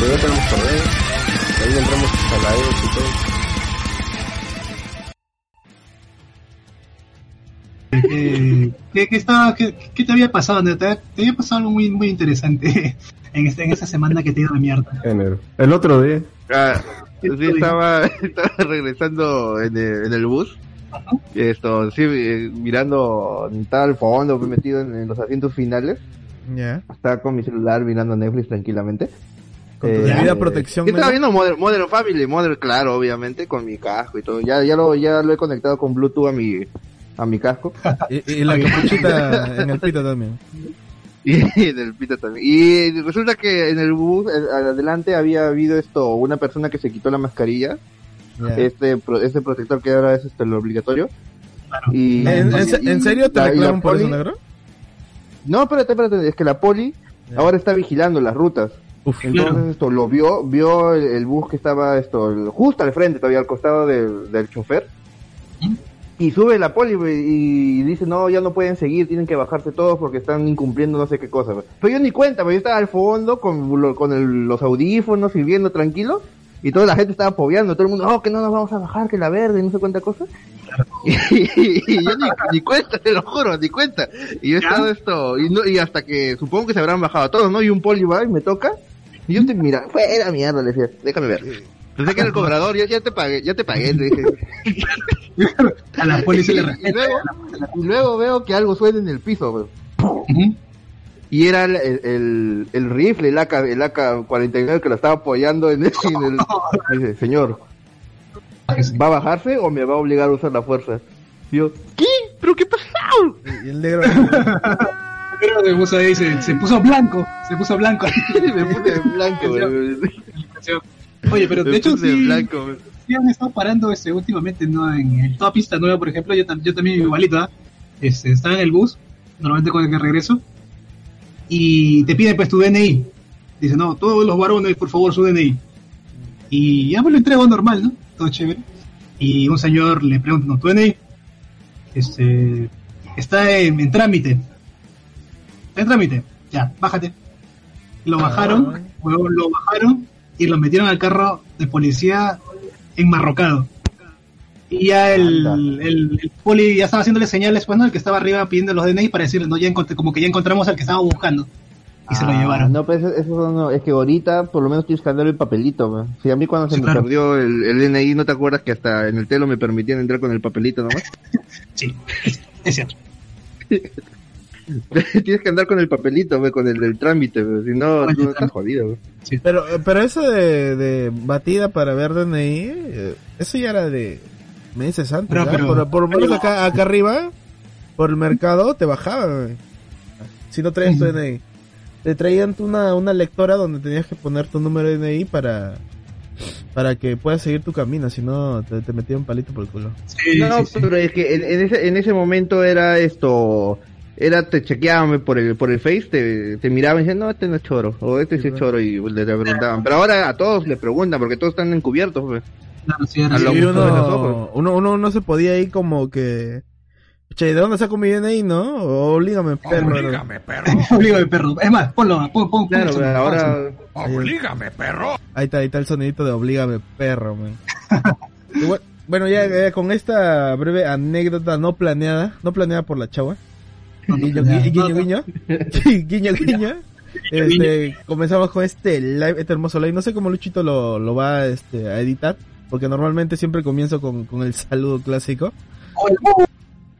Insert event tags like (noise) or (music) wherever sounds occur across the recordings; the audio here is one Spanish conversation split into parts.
Luego tenemos correo, ahí entramos a la E y todo. Eh, ¿qué, qué estaba, qué, qué te había pasado? ¿Te, te había pasado algo muy, muy interesante (laughs) en, este, en esta semana que te dio la mierda. Enero. El otro día. Ah, sí, estaba, (laughs) estaba regresando en el, en el bus. Esto, sí, eh, mirando, estaba al fondo, me metido en, en los asientos finales. Ya. Estaba con mi celular mirando Netflix tranquilamente. Con tu debida eh, protección. Yo estaba viendo Modern, Modern Family, Modern, claro, obviamente, con mi casco y todo. Ya, ya lo, ya lo he conectado con Bluetooth a mi, a mi casco. (laughs) Y, y la capuchita en el pito también. (laughs) y en el pito también. Y resulta que en el bus, adelante había habido esto, una persona que se quitó la mascarilla. Ya. Este, pro- este protector que ahora es este, lo obligatorio. Y, ¿En, en se- y- en serio te y por eso, poli- negro? No, espérate, espérate, es que la poli ahora está vigilando las rutas. Uf, Entonces Claro. esto lo vio, vio el, el bus que estaba esto justo al frente, todavía al costado del, del chofer. Y sube la poli güey, y dice, no, ya no pueden seguir, tienen que bajarse todos porque están incumpliendo no sé qué cosa. Pero yo ni cuenta, güey, yo estaba al fondo con, lo- con el- los audífonos y viendo tranquilo. Y toda la gente estaba pobeando, todo el mundo, no, que no nos vamos a bajar, que la verde, y no sé cuánta cosa. (laughs) Y, yo ni, ni cuenta, te lo juro, ni cuenta. Y yo he estado esto, y, no, y hasta que supongo que se habrán bajado todos, ¿no? Y un poli va y me toca. Y yo te mira, fuera mierda, le decía, déjame ver. Pensé que era el cobrador, ya, ya te pagué, ya te pagué, le dije. (laughs) A la policía le Y luego, y luego veo que algo suena en el piso, güey. Y era el, el, el, el rifle, el AK, el AK-49 que lo estaba apoyando en el, en el- (laughs) Dice, señor, ¿va a bajarse o me va a obligar a usar la fuerza? Y yo, ¿qué? ¿Pero qué pasó? Y el negro. Pero (laughs) se puso ahí, se, se puso blanco, se puso blanco. (laughs) me puse blanco. Oye, pero de Me hecho puse sí, blanco, sí han estado parando este, últimamente, ¿no? En el, toda pista nueva, por ejemplo, yo, yo también igualito, ¿ah? Este, estaba en el bus, normalmente con el que regreso, y te piden pues tu DNI. Dice, no, todos los varones, por favor, su DNI. Y ya me lo entrego normal, ¿no? Todo chévere. Y un señor le pregunta, no, tu DNI, este, está en, en trámite. Está en trámite. Ya, bájate. Lo bajaron, huevón, lo bajaron y lo metieron al carro de policía enmarrocado. Y ya el, el, el poli ya estaba haciéndole señales, pues, ¿no? El que estaba arriba pidiendo los DNI para decirle, no, ya encontré, como que ya encontramos al que estaba buscando. Y se lo Ah, llevaron. No, pues eso, eso no, es que ahorita por lo menos tienes que andar el papelito. Si a mí cuando se Sí, me claro. perdió el, el DNI, ¿no te acuerdas que hasta en el telo me permitían entrar con el papelito nomás? (laughs) Sí, es, cierto. (laughs) tienes que andar con el papelito, con el del trámite, güey. Si no, tú estás trámite. jodido. Pero, pero eso de, de batida para ver DNI, eh, eso ya era de meses antes. Pero- ¿ya? pero- por, por lo menos acá, acá arriba, por el mercado, te bajaban. Si no traías tu. DNI. Te traían una, una lectora donde tenías que poner tu número de DNI para, para que puedas seguir tu camino. Si no, te, te metían un palito por el culo. Sí, No, sí, sí. pero es que en, en ese, en ese momento era esto, era te chequeaban por el, por el Face, te, te miraban y decían, no, este no es choro, o este sí, Sí, es choro, y le, le preguntaban. Pero ahora a todos le preguntan, porque todos están encubiertos, pues. Claro, sí, era uno, uno, uno no se podía ir como que... Che, ¿de dónde saco mi DNI, no? O Oblígame, perro. Oblígame, perro. (laughs) Oblígame, perro. Es más, ponlo, pon, pon, Claro, pon ahora, eso. Oblígame, perro. Ahí está, ahí está el sonidito de Oblígame, perro, man. (laughs) Bueno, ya eh, con esta breve anécdota no planeada, no planeada por la chava. (laughs) Guiño, Ya, guiño, no, no. guiño. Sí, guiño, guiño. Este, comenzamos con este live, este hermoso live. No sé cómo Luchito lo, lo va este, a editar, porque normalmente siempre comienzo con, con el saludo clásico.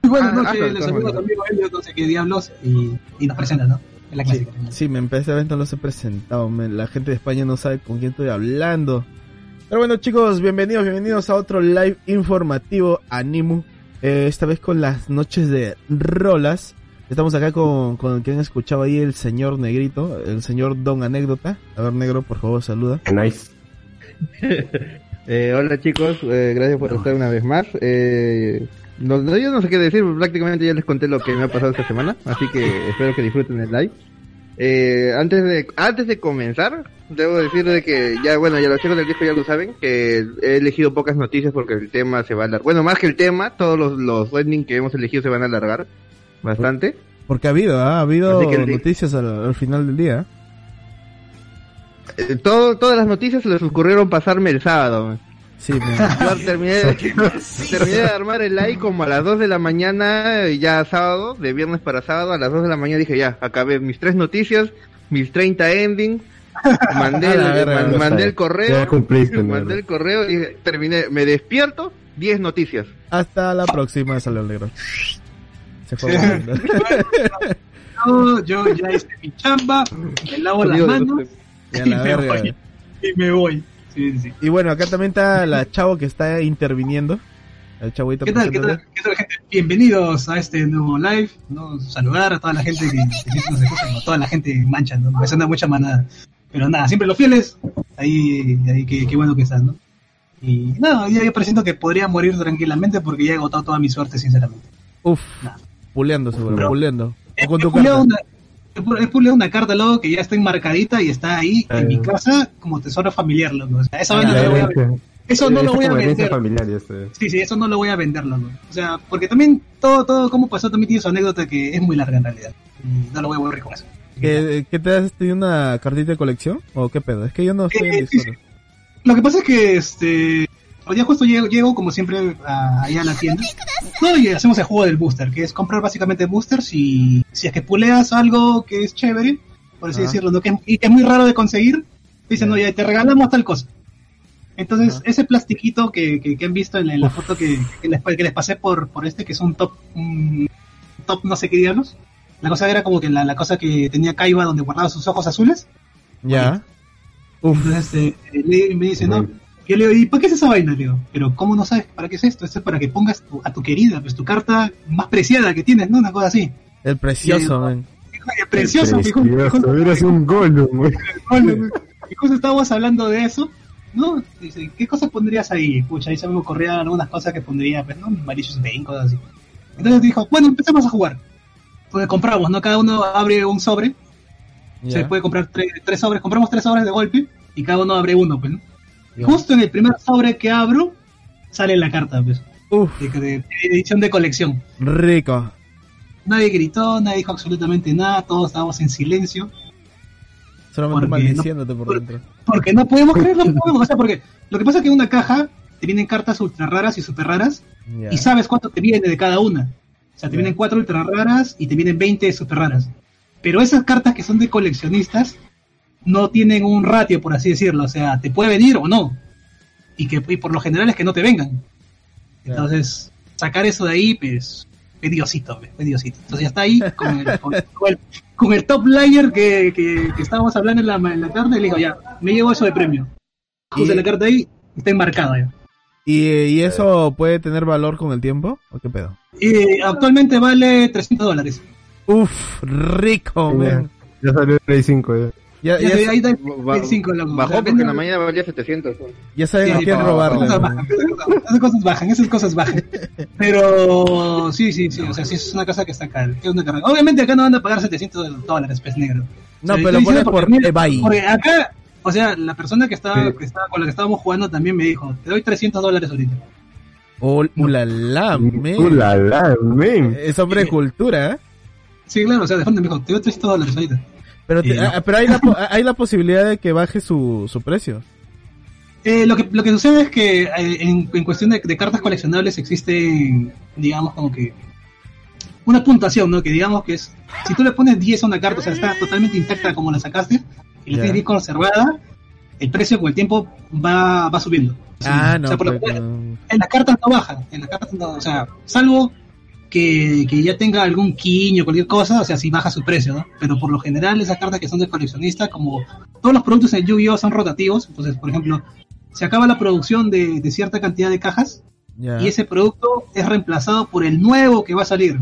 Buenas Ah, noches, les saluda hazlo. tu amigo Elliot, no sé qué diablos, y, y nos presenta, ¿no? Es la Sí, clásica. sí, me empecé a ver, no los he presentado. La gente de España no sabe con quién estoy hablando. Pero bueno, chicos, bienvenidos, bienvenidos a otro live informativo Animu. Eh, esta vez con las noches de rolas. Estamos acá con, con el que han escuchado ahí el señor Negrito, el señor Don Anécdota. A ver, Negro, por favor, saluda. Nice. (laughs) Eh, hola chicos, eh, gracias por estar una vez más. Eh, no, no, yo no sé qué decir, prácticamente ya les conté lo que me ha pasado esta semana, así que espero que disfruten el live. Eh, antes de antes de comenzar, debo decir de que ya bueno, ya los chicos del disco ya lo saben, que he elegido pocas noticias porque el tema se va a alargar. Bueno, más que el tema, todos los, los que hemos elegido se van a alargar bastante. Porque ha habido, ha habido noticias al, al final del día. Eh, todo, todas las noticias se les ocurrieron pasarme el sábado. Sí, me- Yo terminé, (laughs) (laughs) terminé de armar el live como a las 2 de la mañana, eh, ya sábado, de viernes para sábado, a las 2 de la mañana dije ya, acabé mis tres noticias, mis 30 ending, (laughs) mandé, el, verga, man- mandé el correo, ya cumpliste, mandé el correo y dije, terminé, me despierto, 10 noticias. Hasta la próxima, salió el negro. Se fue. Yo, yo ya hice mi chamba, me lavo las manos (laughs) Y a y la me verga. voy. Y me voy. Sí, sí. Y bueno, acá también está la chavo que está interviniendo. El chavito ¿Qué tal, qué tal, qué tal, gente? Bienvenidos a este nuevo live. ¿no? Saludar a toda la gente que, que siempre nos escucha, ¿no? toda la gente mancha, ¿no? Me suena mucha manada. Pero nada, siempre los fieles, ahí, ahí qué, qué bueno que están, ¿no? Y nada, ya yo presiento que podría morir tranquilamente porque ya he agotado toda mi suerte, sinceramente. Uf, Nah. puleando seguro, puleando. He, O con he tu carta. una, he puleado una carta, loco, que ya está enmarcadita y está ahí en Eh. mi casa como tesoro familiar, loco. O sea, esa vaina no lo voy a vender. Eso no Esa lo voy a como vender. familiar. Sí, sí, eso no lo voy a vender, loco. O sea, porque también todo, todo cómo pasó también tiene su anécdota que es muy larga en realidad. Y no lo voy a aburrir con eso. ¿Qué, ¿Qué te has tenido una cartita de colección? ¿O qué pedo? Es que yo no estoy en Eh, sí, Discord. Lo que pasa es que este hoy día justo llego, llego como siempre a, allá a la tienda. No, y hacemos el juego del booster, que es comprar básicamente boosters y si es que puleas algo que es chévere, por así decirlo, ¿no? que, y que es muy raro de conseguir, dicen, Ya. no, ya te regalamos tal cosa. Entonces, ese plastiquito que, que, que han visto en la, en la foto que, que, les, que les pasé por, por este, que es un top, un top no sé qué diablos, la cosa era como que la, la cosa que tenía Kaiba donde guardaba sus ojos azules. Ya. Uf, Entonces eh, me dice, no. Yo le digo, ¿y para qué es esa vaina? Le digo, pero ¿cómo no sabes para qué es esto? Esto es para que pongas tu- a tu querida, pues tu carta más preciada que tienes, ¿no? Una cosa así. el precioso, Ya, man. Oye, Precioso, hijo- Precioso, un güey. Y justo estábamos hablando de eso, ¿no? Dice, ¿qué cosas pondrías ahí? Pucha, ahí se me ocurrían algunas cosas que pondría, pues, ¿no? Malicious Bane, cosas así. Entonces dijo, bueno, empecemos a jugar. Entonces compramos, ¿no? Cada uno abre un sobre, se Ya. puede comprar tres, tres sobres, compramos tres sobres de golpe y cada uno abre uno, pues, ¿no? Justo en el primer sobre que abro, sale la carta, pues, Uf, de, de- de edición de colección. rico. Nadie gritó, nadie dijo absolutamente nada, todos estábamos en silencio, Solamente Porque maldiciéndote por por- dentro. porque no podemos creerlo, no podemos, o sea, porque lo que pasa es que en una caja te vienen cartas ultra raras y super raras y sabes cuánto te viene de cada una. O sea, te vienen cuatro ultra raras y te vienen 20 super raras. Pero esas cartas que son de coleccionistas no tienen un ratio, por así decirlo. O sea, te puede venir o no. Y que y por lo general es que no te vengan. Entonces, sacar eso de ahí, pues, es Diosito, pues, es Diosito. Entonces ya está ahí con el, con, con el, con el top layer que, que, que estábamos hablando en la, en la tarde. Y le digo, ya, me llevo eso de premio. Puse Y- la carta ahí, está enmarcada ya. ¿Y, ¿Y eso puede tener valor con el tiempo? ¿O qué pedo? Y actualmente vale 300 dólares. Uf, rico, man. Ya salió el Play 5, ya. Ya, Ya, ya, ahí el 5, loco. Bajó porque en la mañana valía 700. ya saben Sí, a quién no, robarle. Esas cosas bajan, esas cosas bajan, esas cosas bajan. (laughs) Pero sí, sí, sí, o sea, sí es una cosa que está que es una carrera. Obviamente acá no van a pagar 700 dólares, pez negro. No, O sea, pero lo por eBay. Porque acá, o sea, la persona que estaba, Sí. que estaba con la que estábamos jugando también me dijo, te doy 300 dólares ahorita. Oh, ulala, man. Uh, la, la, man. Es hombre de cultura, ¿eh? Sí, claro, o sea, de fondo me dijo, te doy 300 dólares ahorita. Pero, te- Y no. ah, pero hay, la, po- hay la posibilidad de que baje su, su precio. Eh, lo, que, lo que sucede es que eh, en, en cuestión de, de cartas coleccionables existe, digamos, como que una puntuación, ¿no? Que digamos que es, si tú le pones 10 a una carta, o sea, está totalmente intacta como la sacaste, y la tienes bien conservada, el precio con el tiempo va, va subiendo. Ah, O no. sea, por lo no. en las cartas no baja, en las cartas no, o sea, salvo que, que ya tenga algún quiño, cualquier cosa, o sea, sí baja su precio, ¿no? Pero por lo general esas cartas que son de coleccionista, como todos los productos en Yu-Gi-Oh son rotativos, entonces, por ejemplo, se acaba la producción de, de cierta cantidad de cajas y ese producto es reemplazado por el nuevo que va a salir.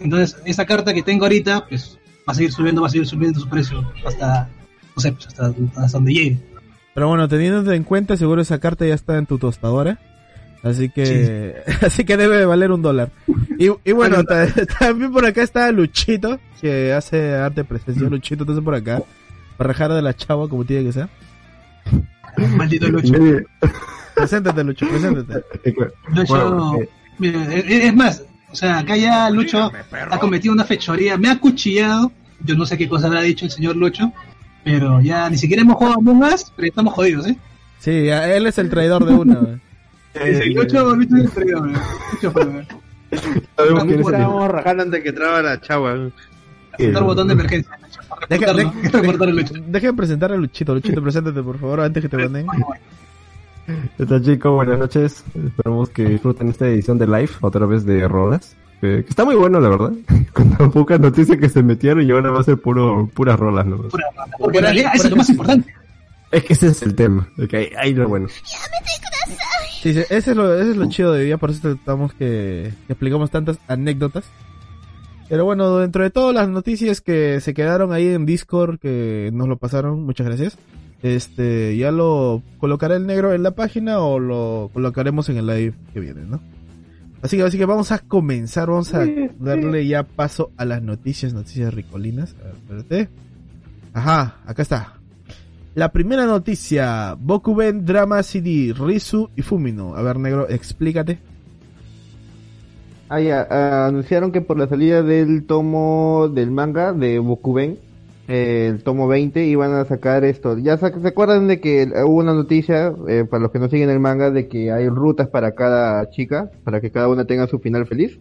Entonces, esa carta que tengo ahorita, pues va a seguir subiendo, va a seguir subiendo su precio hasta, no sé, pues hasta, hasta donde llegue. Pero bueno, teniendo en cuenta, seguro esa carta ya está en tu tostadora. Así que, (laughs) así que debe de valer un dólar. Y, y bueno, ta- (laughs) también por acá está Luchito, que hace arte presencia. Luchito, entonces por acá. Para rajar de la chava como tiene que ser. Maldito Lucho. Preséntate, Lucho, preséntate. Lucho, Bueno, eh, mira, es, más, o sea, acá ya Lucho ha cometido una fechoría, me ha acuchillado. Yo no sé qué cosa habrá dicho el señor Lucho, pero ya ni siquiera hemos jugado Among Us, pero estamos jodidos, ¿eh? Sí, a- él es el traidor de una. (laughs) traidor, ¿eh? Lucho fue, ¿eh? sabemos quién es el- Estábamos rajando antes que traba la chava. Apretar botón de emergencia. Deja, deja- (laughs) reportar a Lucho. deja de presentar a Luchito. Luchito, preséntate, por favor, antes que te manden. ¿Qué tal chicos? Buenas noches. Esperamos que disfruten esta edición de live, otra vez de rolas. Que, que está muy bueno, la verdad. (laughs) Con tan pocas noticias que se metieron y ahora va a ser puro, puras rolas, ¿no? Pura- Porque en realidad eso es lo más importante. Es que ese es el tema. Ok, ahí lo bueno. Sí, sí, ese es lo, ese es lo chido de día, por eso tratamos que, que explicamos tantas anécdotas. Pero bueno, dentro de todas las noticias que se quedaron ahí en Discord, que nos lo pasaron, muchas gracias. Este, ya lo colocaré el negro en la página o lo colocaremos en el live que viene, ¿no? Así que, así que vamos a comenzar, vamos a darle ya paso a las noticias, noticias ricolinas. A ver, espérate. Ajá, acá está. La primera noticia, Bokuben Drama CD, Rizu y Fumino. A ver, negro, explícate. Ah, ya, ah, anunciaron que por la salida del tomo del manga de Bokuben, eh, el tomo 20, iban a sacar esto. Ya sa- se acuerdan de que hubo una noticia, eh, para los que no siguen el manga, de que hay rutas para cada chica, para que cada una tenga su final feliz.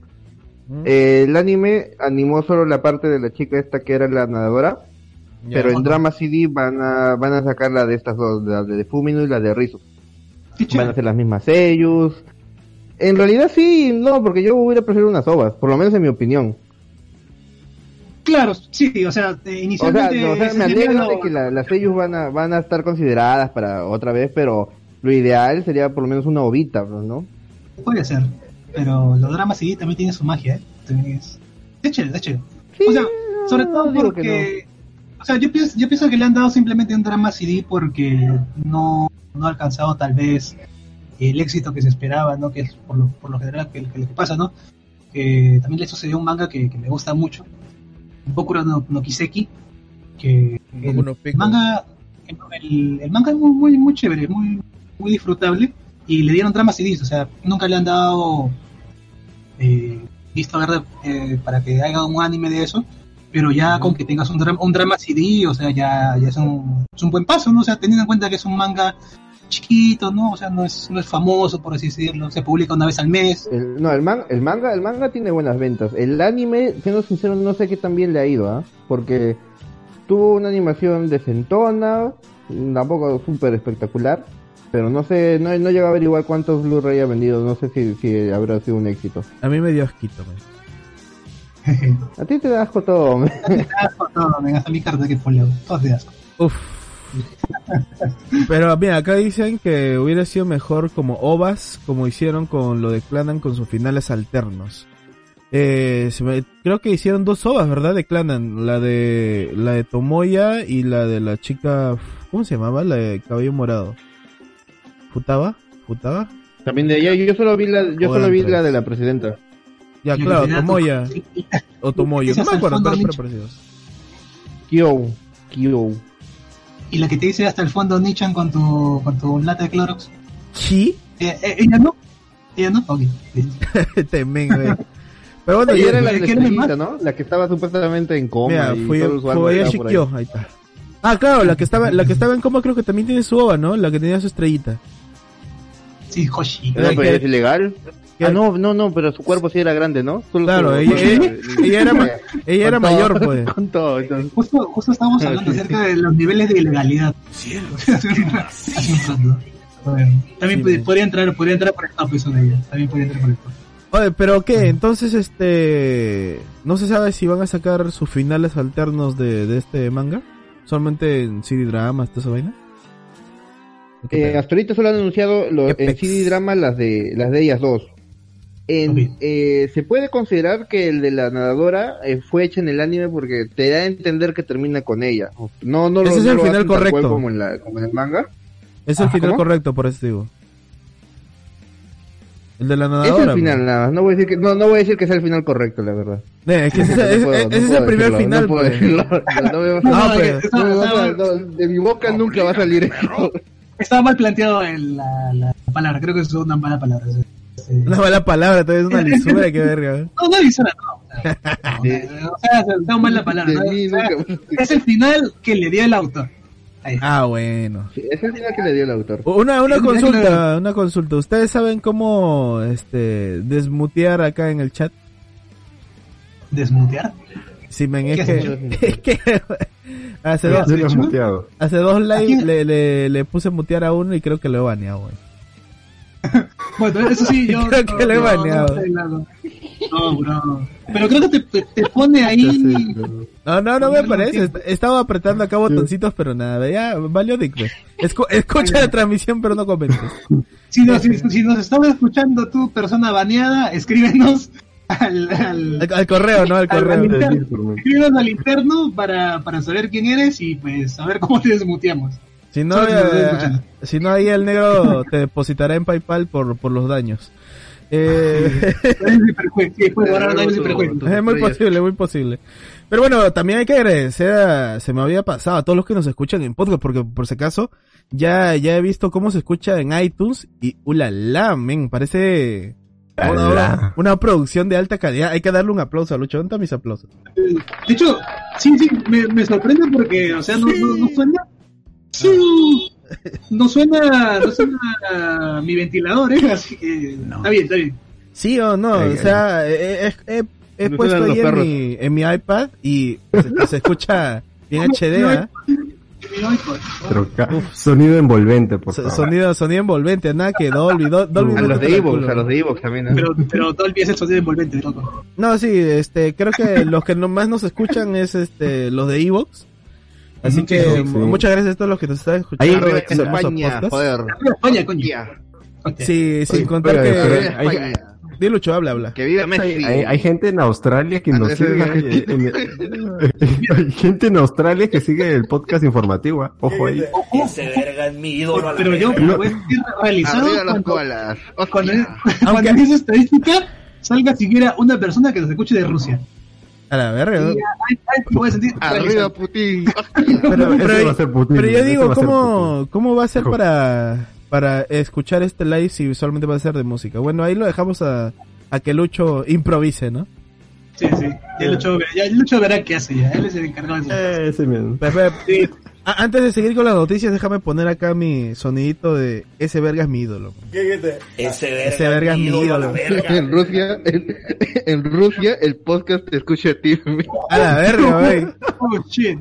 ¿Mm? Eh, el anime animó solo la parte de la chica esta que era la nadadora, Ya. pero en Drama CD van a, van a sacar la de estas dos, la de Fumino y la de. Qué Van a hacer las mismas sellos. En realidad sí, no, porque yo hubiera preferido unas ovas, por lo menos en mi opinión. Claro, sí, o sea, eh, O sea, inicialmente... no, o sea, me alegro de que la- las sellos van a, van a estar consideradas para otra vez, pero lo ideal sería por lo menos una ovita, ¿no? Puede ser, pero los dramas sí también tienen su magia, ¿eh? También es... Es chévere, es chévere. o sea, sobre no, todo digo que porque... O sea, yo pienso, yo pienso que le han dado simplemente un drama CD porque no, no ha alcanzado tal vez el éxito que se esperaba, ¿no? Que es por lo, por lo general que, que lo que pasa, ¿no? Que también le sucedió un manga que, que me gusta mucho, Boku no, no Kiseki, que no el manga, el, el manga es muy, muy, muy chévere, muy, muy disfrutable, y le dieron drama CDs, o sea, nunca le han dado eh, visto verde eh, para que haga un anime de eso, pero ya con que tengas un drama, un drama CD, o sea, ya, ya es, un, es un buen paso, ¿no? O sea, teniendo en cuenta que es un manga chiquito, ¿no? O sea, no es, no es famoso, por así decirlo, se publica una vez al mes. El, no, el, man- el manga el manga tiene buenas ventas. El anime, siendo sincero, no sé qué tan bien le ha ido, ¿ah? Porque tuvo una animación decentona, tampoco súper espectacular, pero no sé, no, no llega a averiguar cuántos Blu-ray ha vendido, no sé si, si habrá sido un éxito. A mí me dio asquito, man. (laughs) A ti te da asco todo, man. Asco, todo, me gasta mi carta que poleo, todo de asco. Uf. Pero mira, acá dicen que hubiera sido mejor como ovas, como hicieron con lo de Clanan con sus finales alternos. Eh, se me- creo que hicieron dos ovas, ¿verdad? De Clanan, la de la de Tomoya y la de la chica, ¿cómo se llamaba? La de cabello morado. ¿Futaba? ¿Futaba? También de ella, yo solo vi la, yo solo vi la de la presidenta. Ya, Y claro, Tomoya o Tomoyo, no me acuerdo, pero nicho. fueron parecidos. Kyo, Kyo. Y la que te dice hasta el fondo Nichan con tu, con tu lata de Clorox. ¿Sí? Eh, eh, ¿Ella no? ¿Ella no? Ok. listo. (laughs) Temen, güey. Pero bueno, ya- era la de la ¿quién me estrellita, ¿no? La que estaba supuestamente en coma. Mira, y fue, ahí. Shikyo, ahí está. Ah, claro, la que estaba, la que estaba en coma creo que también tiene su ova, ¿no? La que tenía su estrellita. Sí, Hoshi. No, pero que- es ilegal. Ah, no, no, no, pero su cuerpo sí era grande, ¿no? Solo Claro, su- ella, con- ella, ella era, ella era todo, mayor, pues. (laughs) Con todo, entonces. Justo, justo estábamos hablando acerca de los niveles de ilegalidad. (laughs) Bueno, también Sí, man. podría entrar, podría entrar por el top eso de ella. También podría entrar por el top. Oye, pero ¿qué? Entonces, este... No se sabe si van a sacar sus finales alternos de, de este manga. Solamente en CD dramas, toda esa vaina. ¿O qué Eh, hasta ahorita solo han anunciado los, Qué en. CD drama las de las de ellas dos. En, Ok. eh, se puede considerar que el de la nadadora eh, fue hecho en el anime porque te da a entender que termina con ella. No, no lo- Ese es no el lo final correcto. Como en, la, como en el manga. Es el Ah, final ¿cómo? correcto, por eso digo. El de la Es nadadora. el final nada más. No voy a decir que, no, no voy a decir que sea el final correcto, la verdad. Eh, es que (laughs) ese, No es- puedo- es- no ese es puedo el primer decirlo, final. No puedo pues. decirlo. (laughs) (laughs) Pues. de mi boca nunca va a salir eso. estaba mal planteado el- la, la palabra, creo que es una mala palabra. Una mala palabra, todavía es una lisura, qué verga. ¿eh? No, no avisora, no. O sea, no, o sea, está mal la palabra. Es el final que le dio el autor. Ahí. Ah, bueno. Sí, es el final que le dio el autor. Una, una consulta, una consulta. ¿Ustedes saben cómo este desmutear acá en el chat? Desmutear. Si men, es (laughs) es que hace dos, hace dos live le, le, le puse mutear a uno y creo que lo he baneado, güey. (laughs) Bueno, eso sí, yo. Creo que le he baneado. No, no, no, bro. Pero creo que te, te, pone ahí. No, no, no me parece. Estaba apretando acá botoncitos, pero nada, ya valió. Escu- (laughs) escucha la transmisión, pero no comentes. (laughs) Si nos, si, si nos estás escuchando tú, persona baneada, escríbenos al, al, Al, al correo, ¿no? Al correo. al interno. al interno para, para saber quién eres y pues saber cómo te desmuteamos. Si no, eh, si no ahí el negro te depositará en PayPal por, por los daños. Eh, (laughs) es muy posible, muy posible. Pero bueno, también hay que agradecer a, se me había pasado a todos los que nos escuchan en podcast, porque por si acaso, ya, ya he visto cómo se escucha en iTunes y ulala, men, parece una, producción de alta calidad. Hay que darle un aplauso a Lucho. ¿Dónde están mis aplausos? De hecho, sí, sí, me, me sorprende porque, o sea, no, no, no suena. Sí, no suena, no suena mi ventilador, ¿eh? Así que está bien, está bien. Sí o no, Ay, o ay, sea, he, he- he- he No puesto ahí en mi, en mi iPad y se, se escucha bien HD, ¿ah? Pero ca- sonido envolvente, por favor. sonido, sonido envolvente, nada que Dolby, Dol- Dolby A no los de Evox, a los de Evox también. ¿eh? Pero, pero Dolby es el sonido envolvente, loco. No, sí, este, creo que los que no- más nos escuchan es este, los de Evox. Así que sí, sí, sí. muchas gracias a todos los que nos están Ahí, escuchando. Arriba en este hermoso España, joder. Ok. Sí, sin contar que... Arriba hay- España. Lucho, habla, habla. Que viva Messi. Hay, gente en Australia que nos sigue. En- (laughs) hay gente en Australia que sigue el podcast informativo. ¿ah? Ojo ahí. Ese verga es mi ídolo Pero yo a sentir realizado Arriba cuando, colas. cuando, cuando en esa estadística salga siquiera una persona que nos escuche de Rusia. A la verga. voy a sentir Arriba. Putin. (laughs) Pero, pero- va a ser Putin, pero yo digo, ¿cómo, ¿cómo va a ser para, para escuchar este live si solamente va a ser de música? Bueno, ahí lo dejamos a, a que Lucho improvise, ¿no? Sí, sí. Ya Lucho, ya Lucho verá qué hace ya. Él es el encargado de eso. Eh, ese mismo. Sí. A- antes de seguir con las noticias, déjame poner acá mi sonidito de ese verga es mi ídolo. Ese verga, Ese verga es mi ídolo. (laughs) verga. En Rusia, en, en Rusia, el podcast te escucha a ti. A la verga, wey. Oh, shit.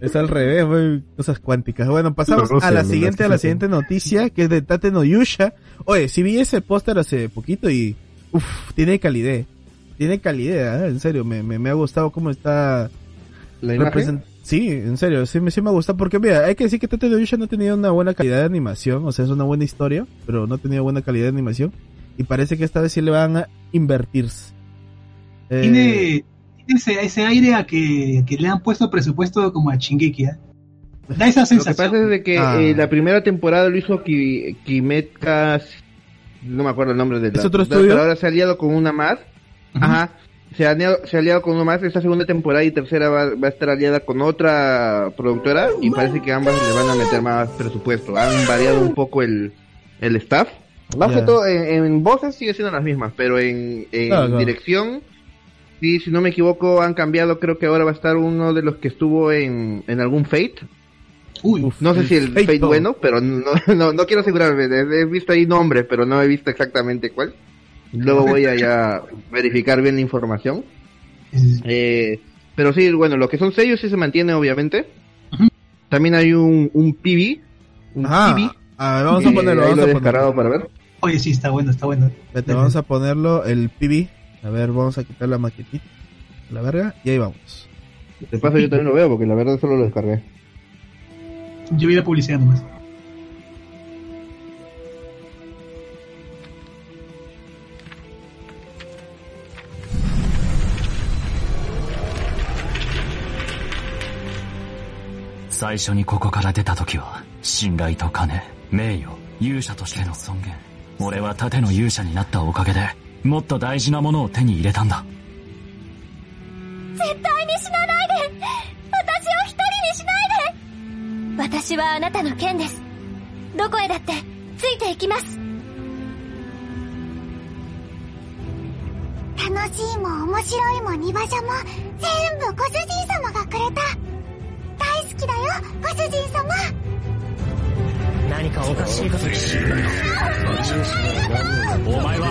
Es al revés, wey. Cosas cuánticas. Bueno, pasamos Rusia, a la siguiente, a la siguiente noticia, que es de Tate no Yusha. Oye, si vi ese póster hace poquito y, uff, tiene calidez. Tiene calidad, ¿eh? en serio, me, me, me ha gustado cómo está La imagen. Sí, en serio, sí, me- sí me gusta porque mira, hay que decir que Tate no Yusha no tenía una buena calidad de animación, o sea, es una buena historia, pero no tenía buena calidad de animación y parece que esta vez sí le van a invertirse. Eh, Tiene, tiene ese, ese aire a que, que le han puesto presupuesto como a Shingeki. ¿eh? Da esa Lo que sensación. pasa es de que Ah. eh, la primera temporada lo hizo Ki- Kimetka, no me acuerdo el nombre de la. ¿Es otro pero estudio? ahora se ha aliado con una más. Ajá. Se ha, aliado, se ha aliado con una más. Esta segunda temporada y tercera va, va a estar aliada con otra productora y parece que ambas le van a meter más presupuesto. Han variado un poco el, el staff. Más Ya. que todo, en, en voces sigue siendo las mismas, pero en, en Claro, claro. dirección, sí, si no me equivoco, han cambiado. Creo que ahora va a estar uno de los que estuvo en, en algún Fate. Uy, Uf, No sé si el Fate bueno, pero no, (laughs) no, no quiero asegurarme. He he visto ahí nombre, pero no he visto exactamente cuál. Luego (laughs) voy a ya verificar bien la información. Eh, pero sí, bueno, lo que son sellos sí se mantiene, obviamente. También hay un, un PB. Un Ajá. PB. A ver, vamos a que ponerlo, ahí vamos lo he descargado para ver. Oye, sí, está bueno, está bueno. Espérate, vamos a ponerlo, el PB. A ver, vamos a quitar la maquetita. La verga, y ahí vamos. De paso yo también lo veo porque la verdad solo lo descargué. Yo vi la publicidad nomás. 最初にここから出た時は、信頼と金、名誉、勇者としての尊厳。俺は盾の勇者になったおかげで、もっと大事なものを手に入れたんだ。絶対に死なないで私を一人にしないで私はあなたの剣です。どこへだってついていきます。楽しいも面白いも二馬車も全部ご主人様がくれたご主人様。何かおかしいことお前は、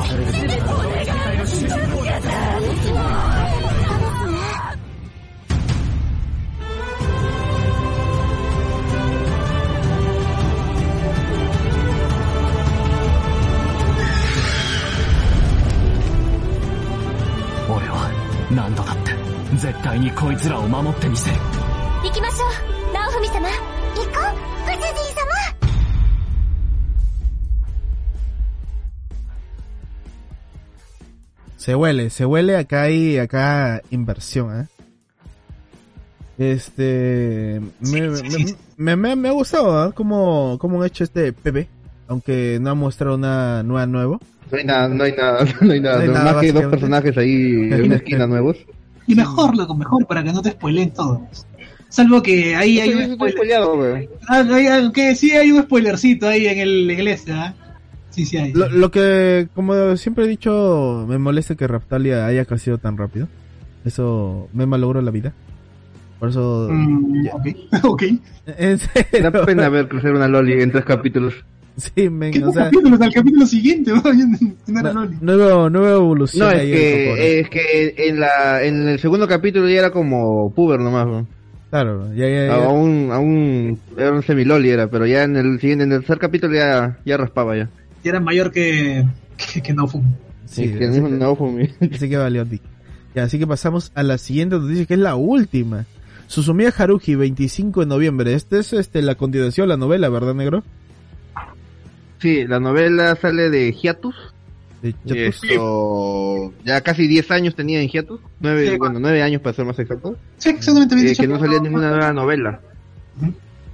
俺は何度だって絶対にこいつらを守ってみせる。行きましょう、様。行こうご主人様 Se huele, se huele acá y acá inversión, ¿eh? Este, me, me, me, me- me ha gustado, ¿eh? Cómo, cómo han hecho este PP, aunque no ha mostrado nada nueva nuevo. No hay nada, no hay nada, (laughs) no hay nada. No hay Más nada, que dos básicamente. personajes ahí en una esquina (laughs) nuevos. Y mejor, loco, mejor, para que no te spoileen todo. Salvo que ahí hay un spoiler. güey. Ah, aunque sí hay un spoilercito ahí en el, en el este, ¿ah? Sí, sí hay. Lo, lo que, como siempre he dicho, me molesta que Raptalia haya crecido tan rápido. Eso me malogró la vida. Por eso... Mm, ya. ok, (laughs) ok. En serio. Da pena ver crecer una Loli en tres capítulos. Sí, men, ¿Qué o sea, capítulo? Hasta el capítulo siguiente, (laughs) ¿no? no era no, Loli. no veo, no veo evolución No, es ahí que, es que en la, en el segundo capítulo ya era como puber nomás, güey. Claro, ya, ya, ya. Aún, aún, era un semiloli era, pero ya en el siguiente, en el tercer capítulo ya, ya raspaba ya. Y era mayor que, que, que. Sí, Sí, que así, mismo que, Naofumi. (laughs) así que valió así que pasamos a la siguiente noticia, que es la última. Susumiya Haruhi, 25 de noviembre. Este es este la continuación de la novela, ¿verdad, negro? Sí, la novela sale de Hiatus. De esto, ya casi 10 años tenía en Hiatus. Nueve, Sí, bueno, 9 años para ser más exacto. Sí, exactamente. Eh, que no salía ninguna nueva novela.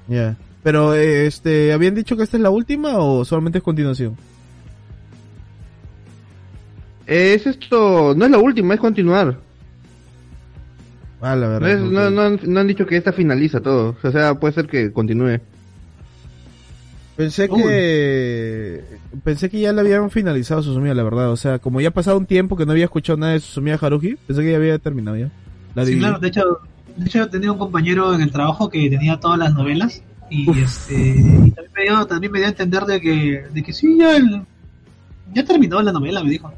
Ya. Pero, eh, este, ¿habían dicho que esta es la última o solamente es continuación? Es esto, no es la última, es continuar. Ah, la No, verdad. es- no, no, han- no han dicho que esta finaliza todo. O sea, puede ser que continúe. Pensé Uy. que pensé que ya la habían finalizado Susumiya, la verdad. O sea, como ya ha pasado un tiempo que no había escuchado nada de Susumiya Haruhi, pensé que ya había terminado ya. La Sí, claro, de hecho, de hecho yo tenía un compañero en el trabajo que tenía todas las novelas y este y también me dio, también me dio a entender de que, de que sí, ya, el- ya terminó la novela, me dijo.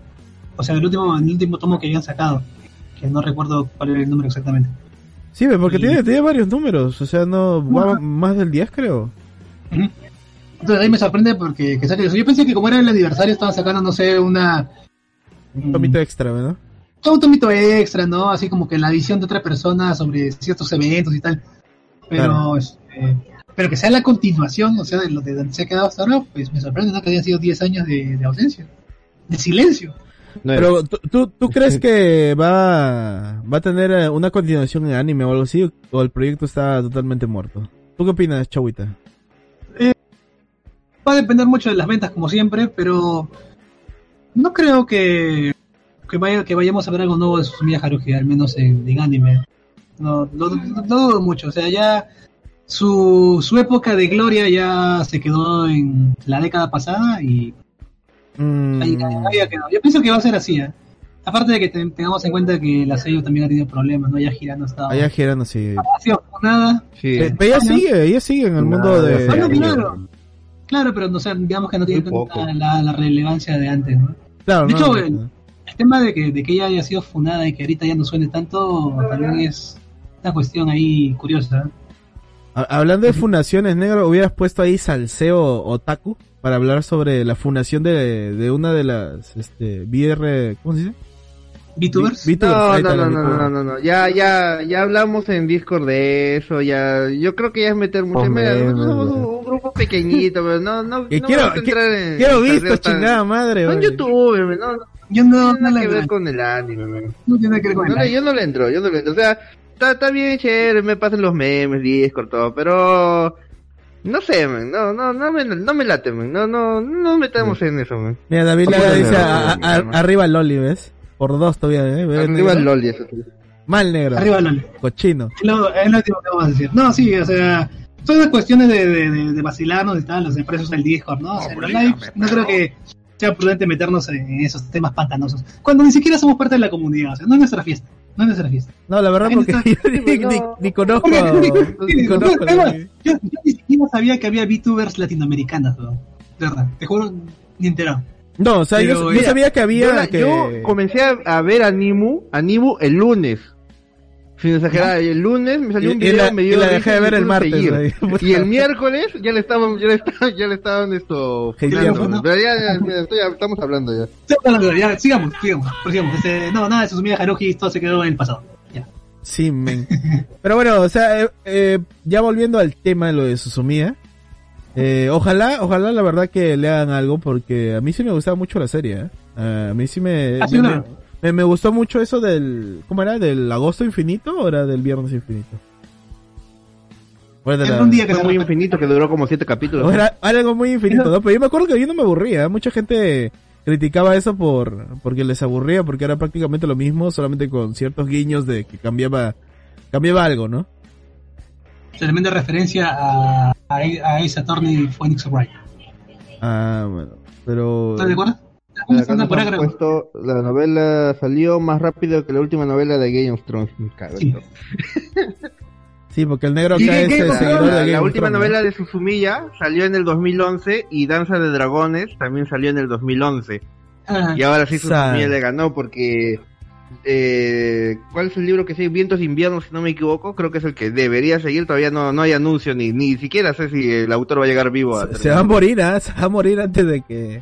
O sea, el último, el último tomo que habían sacado, que no recuerdo cuál era el número exactamente. Sí, porque Y- tiene, tiene varios números. O sea, no va más del 10, creo. Ujú. Entonces ahí me sorprende porque que saque eso. Yo pensé que como era el aniversario estaban sacando, no sé, una Un tomito extra, ¿no? todo un tomito extra, ¿no? Así como que la visión de otra persona sobre ciertos eventos y tal. Pero, Claro. este, pero que sea la continuación, o sea, de lo de donde se ha quedado hasta ahora, pues me sorprende, ¿no? Que hayan sido 10 años de, de ausencia, de silencio. No Pero, ¿tú, tú, tú crees que va, va a tener eh, una continuación en anime o algo así? ¿O el proyecto está totalmente muerto? ¿Tú qué opinas, Chawita? Va a depender mucho de las ventas, como siempre, pero no creo que, que, vaya, que vayamos a ver algo nuevo de Susumiya Haruhi, al menos en, en anime. No, no, no dudo mucho, o sea, ya su, su época de gloria ya se quedó en la década pasada y Mm, ahí, ahí ha quedado. Yo pienso que va a ser así, ¿eh? Aparte de que te- tengamos en cuenta que la sello también ha tenido problemas, ¿no? Ya girando estaba. allá girando así. ha sido nada. Sí. Ella sigue, ella sigue en el mundo de... Bueno, sí. claro. Claro, pero no sé, digamos que no tiene tanta la, la relevancia de antes, ¿no? Claro, De no, hecho, no, el- no. El tema de que, de que ella haya sido funada y que ahorita ya no suene tanto, también es una cuestión ahí curiosa. Ha- Hablando de fundaciones, negro, hubieras puesto ahí Salseo Otaku para hablar sobre la fundación de, de una de las este, VR, ¿cómo se dice? VTubers. No, no, no, no, no, no, no, ya, ya, ya hablamos en Discord de eso, ya, yo creo que ya es meter mucho, nosotros somos un, un grupo pequeñito, pero no, no, Que no quiero, vamos a que- entrar en- quiero visto, chingada madre. Son youtubers, no, no Yo no, tiene no, nada le que ver veo. con el anime, man. no tiene que ver con No el anime. yo no le entro, yo no le entro, o sea, está, está bien chévere, me pasan los memes, Discord, todo, pero no sé, man, no, no, no me, no me late, man, no, no, no metamos en eso, man. Mira, David Lara a dice a- a arriba el Loli, ¿ves? Por dos todavía, ¿eh? ¿Ves, Arriba el Loli, eso. Mal negro. Arriba Loli. Cochino. Es lo, es lo último que vamos a decir. No, sí, o sea, son las cuestiones de, de, de, de vacilarnos y tal, los empresas del Discord, ¿no? O sea, en los live, no creo que sea prudente meternos en esos temas pantanosos. Cuando ni siquiera somos parte de la comunidad, o sea, no es nuestra fiesta. No es nuestra fiesta. No, la verdad, porque está. (laughs) yo ni, ni, ni conozco. Ni conozco (laughs) Además, la- yo, yo ni siquiera sabía que había VTubers latinoamericanas, ¿no? De verdad, te juro, ni enterado. No, o sea, yo, Pero, yo mira, sabía que había. Yo, la- que... yo comencé a, a ver Animu, Animu el lunes. Sin exagerar, el lunes me salió Y- un y video, la- me y la dejé de y ver el a martes, ahí. (laughs) Y el miércoles ya le estaban, ya le estaban, ya le estaban esto. Pero ya, ya, ya estoy- estamos hablando ya. Sigamos, sigamos. Este, no, nada de Susumida Haruhi, todo se quedó en el pasado. Ya. Sí, men. (laughs) Pero bueno, o sea, eh, eh, ya volviendo al tema de lo de Susumiya. Eh, ojalá, ojalá la verdad que le hagan algo porque a mí sí me gustaba mucho la serie. ¿eh? Ah, a mí sí me, Ah, me, una- me, me gustó mucho eso del, ¿cómo era? ¿Del agosto infinito o era del viernes infinito? Era Era la- un día que se muy infinito que duró como siete capítulos. era algo muy infinito, ¿no? Pero yo me acuerdo que yo no me aburría. Mucha gente criticaba eso por porque les aburría porque era prácticamente lo mismo, solamente con ciertos guiños de que cambiaba cambiaba algo, ¿no? Tremenda referencia a, a, a Ace Attorney Phoenix Wright. Ah, bueno, pero ¿Estás de acuerdo? Acá. puesto, la novela salió más rápido que la última novela de Game of Thrones. Me cago Sí. (laughs) Sí, porque el negro acá es el seguidor de La, Game la of última Thrones, ¿no? novela de Suzumiya salió en el 2011 y Danza de Dragones también salió en el 2011. Ah, Y ahora sí Suzumiya le ganó porque... Eh, ¿Cuál es el libro que sigue? Vientos de invierno, si no me equivoco. Creo que es el que debería seguir. Todavía no, no hay anuncio, ni, ni siquiera sé si el autor va a llegar vivo. A Se, se va a morir, ¿ah? Se va a morir antes de que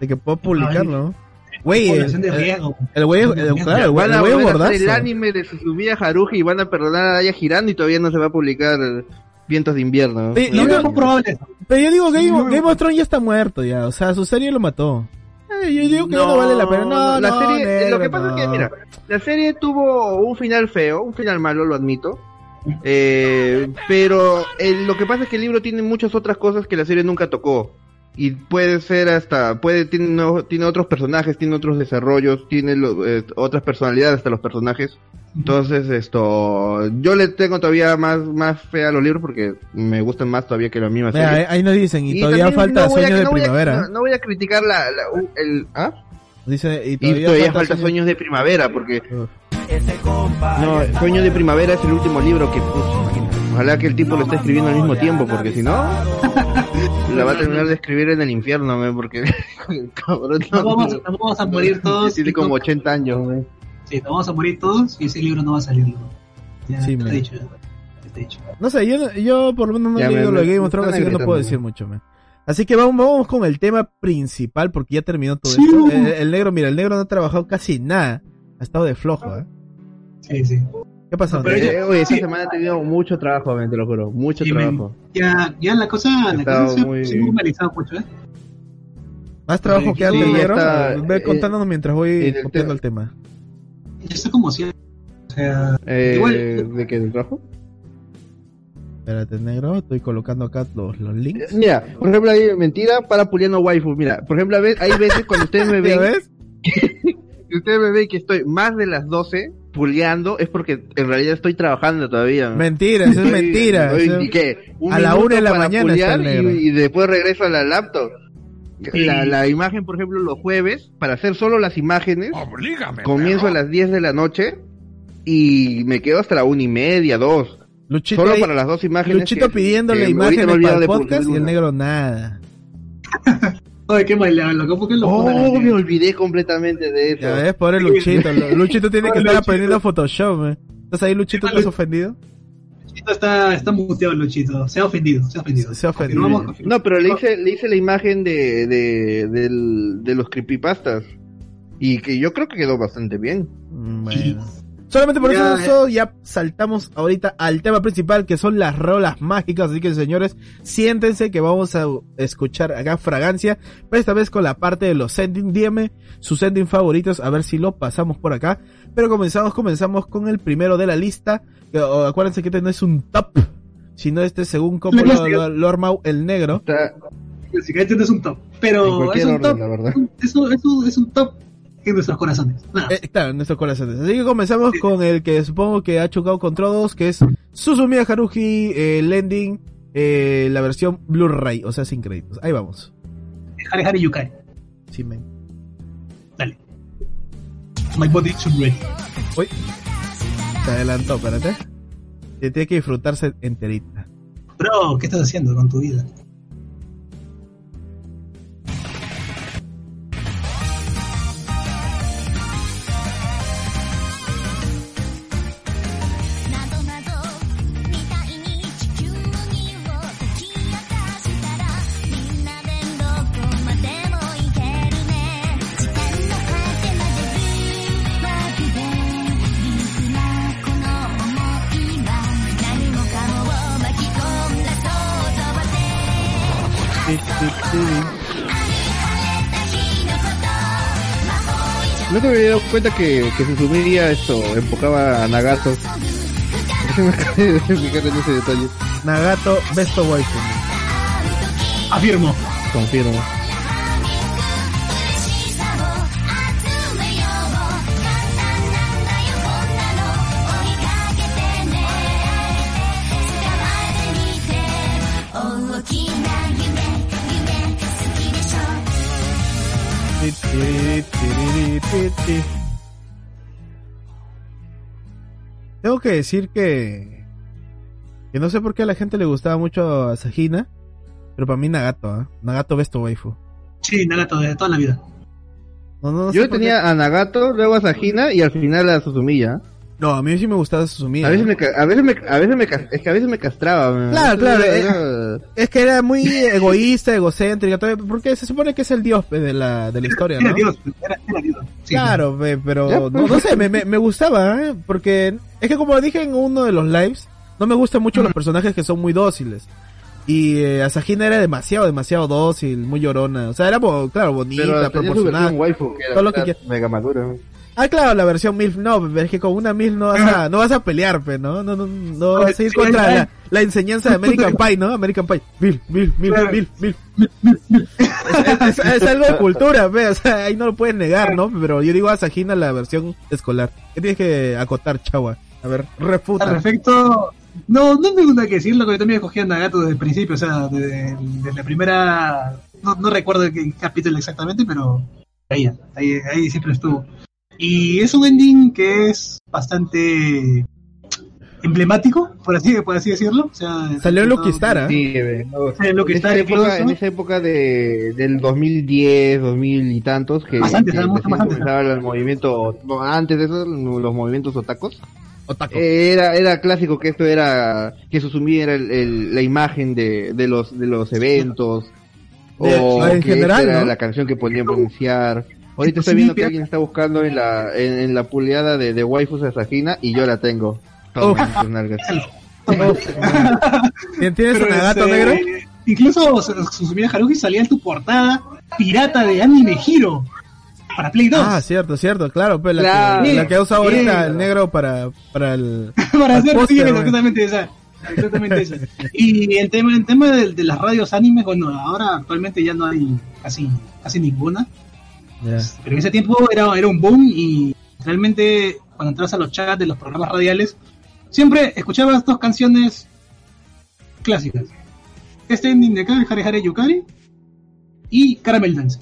de que pueda publicarlo. Güey, el, güey, claro, el Van a anime de Suzumiya Haruhi y van a perdonar a Aya Girando y todavía no se va a publicar eh, Vientos de invierno. Sí, No, no no-. Pero yo digo, Game, Sí, of- no. Game of Thrones ya está muerto ya, o sea, su serie lo mató. Eh, yo digo que no, vale la pena. No, la no, serie, negro, lo que pasa es que, mira, la serie tuvo un final feo, un final malo, lo admito. Eh, pero eh, lo que pasa es que el libro tiene muchas otras cosas que la serie nunca tocó. Y puede ser hasta, puede, tiene, no- tiene otros personajes, tiene otros desarrollos, tiene lo- eh, otras personalidades hasta los personajes. Entonces, esto, yo le tengo todavía más, más fe a los libros porque me gustan más todavía que la misma serie. ahí, ahí nos dicen, y, Y todavía falta no a- Sueños de no voy a- Primavera. no, no voy a criticar la, la- el, ¿ah? Dice, y Y todavía, todavía, falta Sueños de Primavera, porque... No, Sueños de Primavera es el último libro que... pues, ojalá que el tipo lo esté escribiendo al mismo tiempo, porque si no... (laughs) la va a terminar de escribir en el infierno, me, porque... (laughs) cabrón, Nos vamos, nos vamos a morir todos. Tiene y como no- 80 años, me. Sí, nos vamos a morir todos y ese libro no va a salir. ¿no? Ya Sí, está man. dicho. ya está dicho. No sé, yo, no- yo por lo menos no he leído lo de me- Game of Thrones, así que no puedo decir ¿no? mucho, man. Así que vamos, vamos con el tema principal, porque ya terminó todo Sí. esto. El, el negro, mira, el negro no ha trabajado casi nada. Ha estado de flojo, ¿eh? Sí, sí. ¿Qué pasó? Yo- Eh, oye, esta sí. semana he tenido mucho trabajo, me, te lo juro, mucho Sí, trabajo. Ya, ya la cosa, la cosa se, muy- se ha normalizado mucho, ¿eh? ¿Más trabajo Sí, que antes, sí, negro? está, Ve eh, contándonos mientras voy en el copiando tema. el tema. Está como si... O sea, Eh, igual... ¿De qué? ¿Del trabajo? Espérate, negro, estoy colocando acá los, los links. Mira, por ejemplo, hay mentira para Puliano Waifu. Mira, por ejemplo, hay veces cuando ustedes me (laughs) ¿Ya ven, ves? (laughs) si ustedes me ven que estoy más de las 12 puleando, es porque en realidad estoy trabajando todavía. Mentira, eso es mentira. estoy- eso- ¿y qué? Un a la minuto una de la mañana está el negro. y, y después regreso a la laptop. La, la imagen, por ejemplo, los jueves, para hacer solo las imágenes, comienzo a las 10 de la noche y me quedo hasta la una y media, dos. Luchito, Solo ahí- para las dos imágenes. Luchito que- pidiéndole que imágenes para el de podcast y el negro nada. (laughs) Oye, qué mal, loco, ¿por qué lo Oh, me olvidé completamente de eso. Ya ves, pobre Luchito. Lu- Luchito tiene que estar Luchito. aprendiendo Photoshop, ¿eh? ¿Estás ahí, Luchito? ¿Estás ofendido? Luchito está, está muteado, Luchito. Se ha ofendido, se ha ofendido. Se ha ofendido. No, pero le hice, le hice la imagen de, de, del- de los creepypastas. Y que yo creo que quedó bastante bien. Mm, Sí. Bueno. Solamente por Ya, eso ya saltamos ahorita al tema principal que son las rolas mágicas. Así que señores, siéntense que vamos a escuchar acá fragancia. Pero esta vez con la parte de los sending. Dígame sus sending favoritos. A ver si lo pasamos por acá. Pero comenzamos, comenzamos con el primero de la lista. Que, acuérdense que este no es un top. Sino este según como lo, lo, lo ha armado el negro. Está Básicamente no es un top. en Pero cualquier es un orden, top. la verdad. Es un, es un- es un top en nuestros corazones. Nada. Eh, claro, en nuestros corazones. Así que comenzamos con el que supongo que ha chocado con todos, que es Suzumiya Haruhi eh, Lending, eh, la versión Blu-ray, o sea, sin créditos. Ahí vamos. Hare Hare Yukai. Sí, men. Dale. My body should ready. Uy. Se adelantó, espérate. Te Tiene que disfrutarse enterita. Bro, ¿qué estás haciendo con tu vida? Dado cuenta que, que Suzumiya esto enfocaba a Nagato. (laughs) me acabé de fijar en ese detalle. Nagato Best of Waifu. Afirmo. Confirmo. Tengo que decir que que no sé por qué a la gente le gustaba mucho a Sajina, pero para mí Nagato, ¿ah? Nagato Best of Waifu. Sí, Nagato, de toda la vida. No, no, no sé Yo tenía a Nagato, luego a Sajina y al final a Suzumiya. No, a mí sí me gustaba Suzumiya. A veces me, a veces me, a veces me, es que a veces me castraba. man. Claro, claro, Era- eh. era- Es que era muy egoísta, egocéntrica, todo, porque se supone que es el dios pe, de la, de la historia, Era ¿no? Dios, era, era Dios. Sí, Claro, pe, pero no, pues. no sé, me, me, me gustaba, ¿eh? porque es que como dije en uno de los lives, no me gustan mucho los personajes que son muy dóciles. Y eh, Asahina era demasiado, demasiado dócil, muy llorona. O sea, era, claro, bonita, pero era, todo lo que mega madura. Ah, claro, la versión MILF no, pero es que con una MILF no vas a, no vas a pelear, pe, ¿no? No, no, no vas a ir contra la, la enseñanza de American Pie, ¿no? American Pie. MILF, MILF, MILF. MILF, MILF. Es, es- es algo de cultura, pe, o sea, ahí no lo puedes negar, ¿no? Pero yo digo a Sajina la versión escolar. ¿Qué tienes que acotar, chagua? A ver, Al refuta. respecto, no, no tengo nada que decirlo, que yo también escogí a Nagato desde el principio, o sea, desde, desde la primera, no, no recuerdo qué capítulo exactamente, pero ahí, ahí, ahí siempre estuvo. Y es un ending que es bastante emblemático, por así, por así decirlo. O sea, Salió en ¿ah? Sí, no, en época, en esa época de, del 2010, 2000 y tantos, que, Más antes, que mucho más antes, comenzaba el movimiento, no, antes de eso, los movimientos otacos. Otaku. Eh, Era, era clásico que esto era, que Susumi era el- el- la imagen de, de los, de los eventos. De- o en que general, esta era ¿no? la canción que podían pronunciar. Ahorita estoy viendo que alguien está buscando en la, en, en la puleada de, de waifus y yo la tengo. Toma, tus nalgas. ¿Tien- ¿Tienes un Nagato este, negro? Incluso Susumiya Haruhi salía en tu portada pirata de Anime Hero para Play 2. Ah, cierto, cierto, claro, pues la, Claro. que, la que ha usado ahorita Claro. el negro para, para el... (laughs) para hacer póster, sí, exactamente esa. Exactamente (laughs) esa. Y el tema, el tema de, de las radios anime, bueno, ahora actualmente ya no hay casi, casi ninguna. Pero en ese tiempo era, era un boom y realmente cuando entras a los chats de los programas radiales, siempre escuchabas dos canciones clásicas. Este ending de acá, Hare Hare Yukari y Caramel Dance.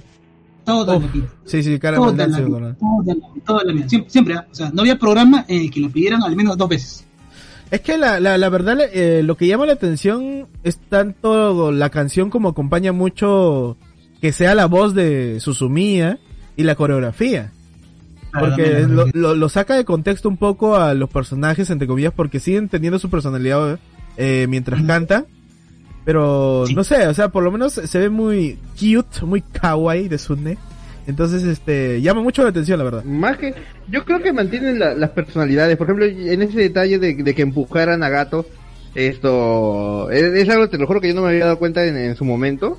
Todo Uf, la vida. Sí, sí, cara Toda maldad, la sí, me vida. acuerdo. Toda la, toda la vida. Siempre, siempre, ¿ah? o sea, no había programa en el que lo pidieran al menos dos veces. Es que la, la, la verdad, eh, lo que llama la atención es tanto la canción como acompaña mucho que sea la voz de Susumiya y la coreografía. Porque Ah, lo, lo, lo saca de contexto un poco a los personajes, entre comillas, porque siguen teniendo su personalidad eh, mientras canta. Pero Sí. no sé, o sea, por lo menos se ve muy cute, muy kawaii de Sunne. Entonces, este, llama mucho la atención, la verdad. Más que, yo creo que mantienen la- las personalidades. Por ejemplo, en ese detalle de, de que empujaran a Gato, esto es, es algo, te lo juro que yo no me había dado cuenta en, en su momento.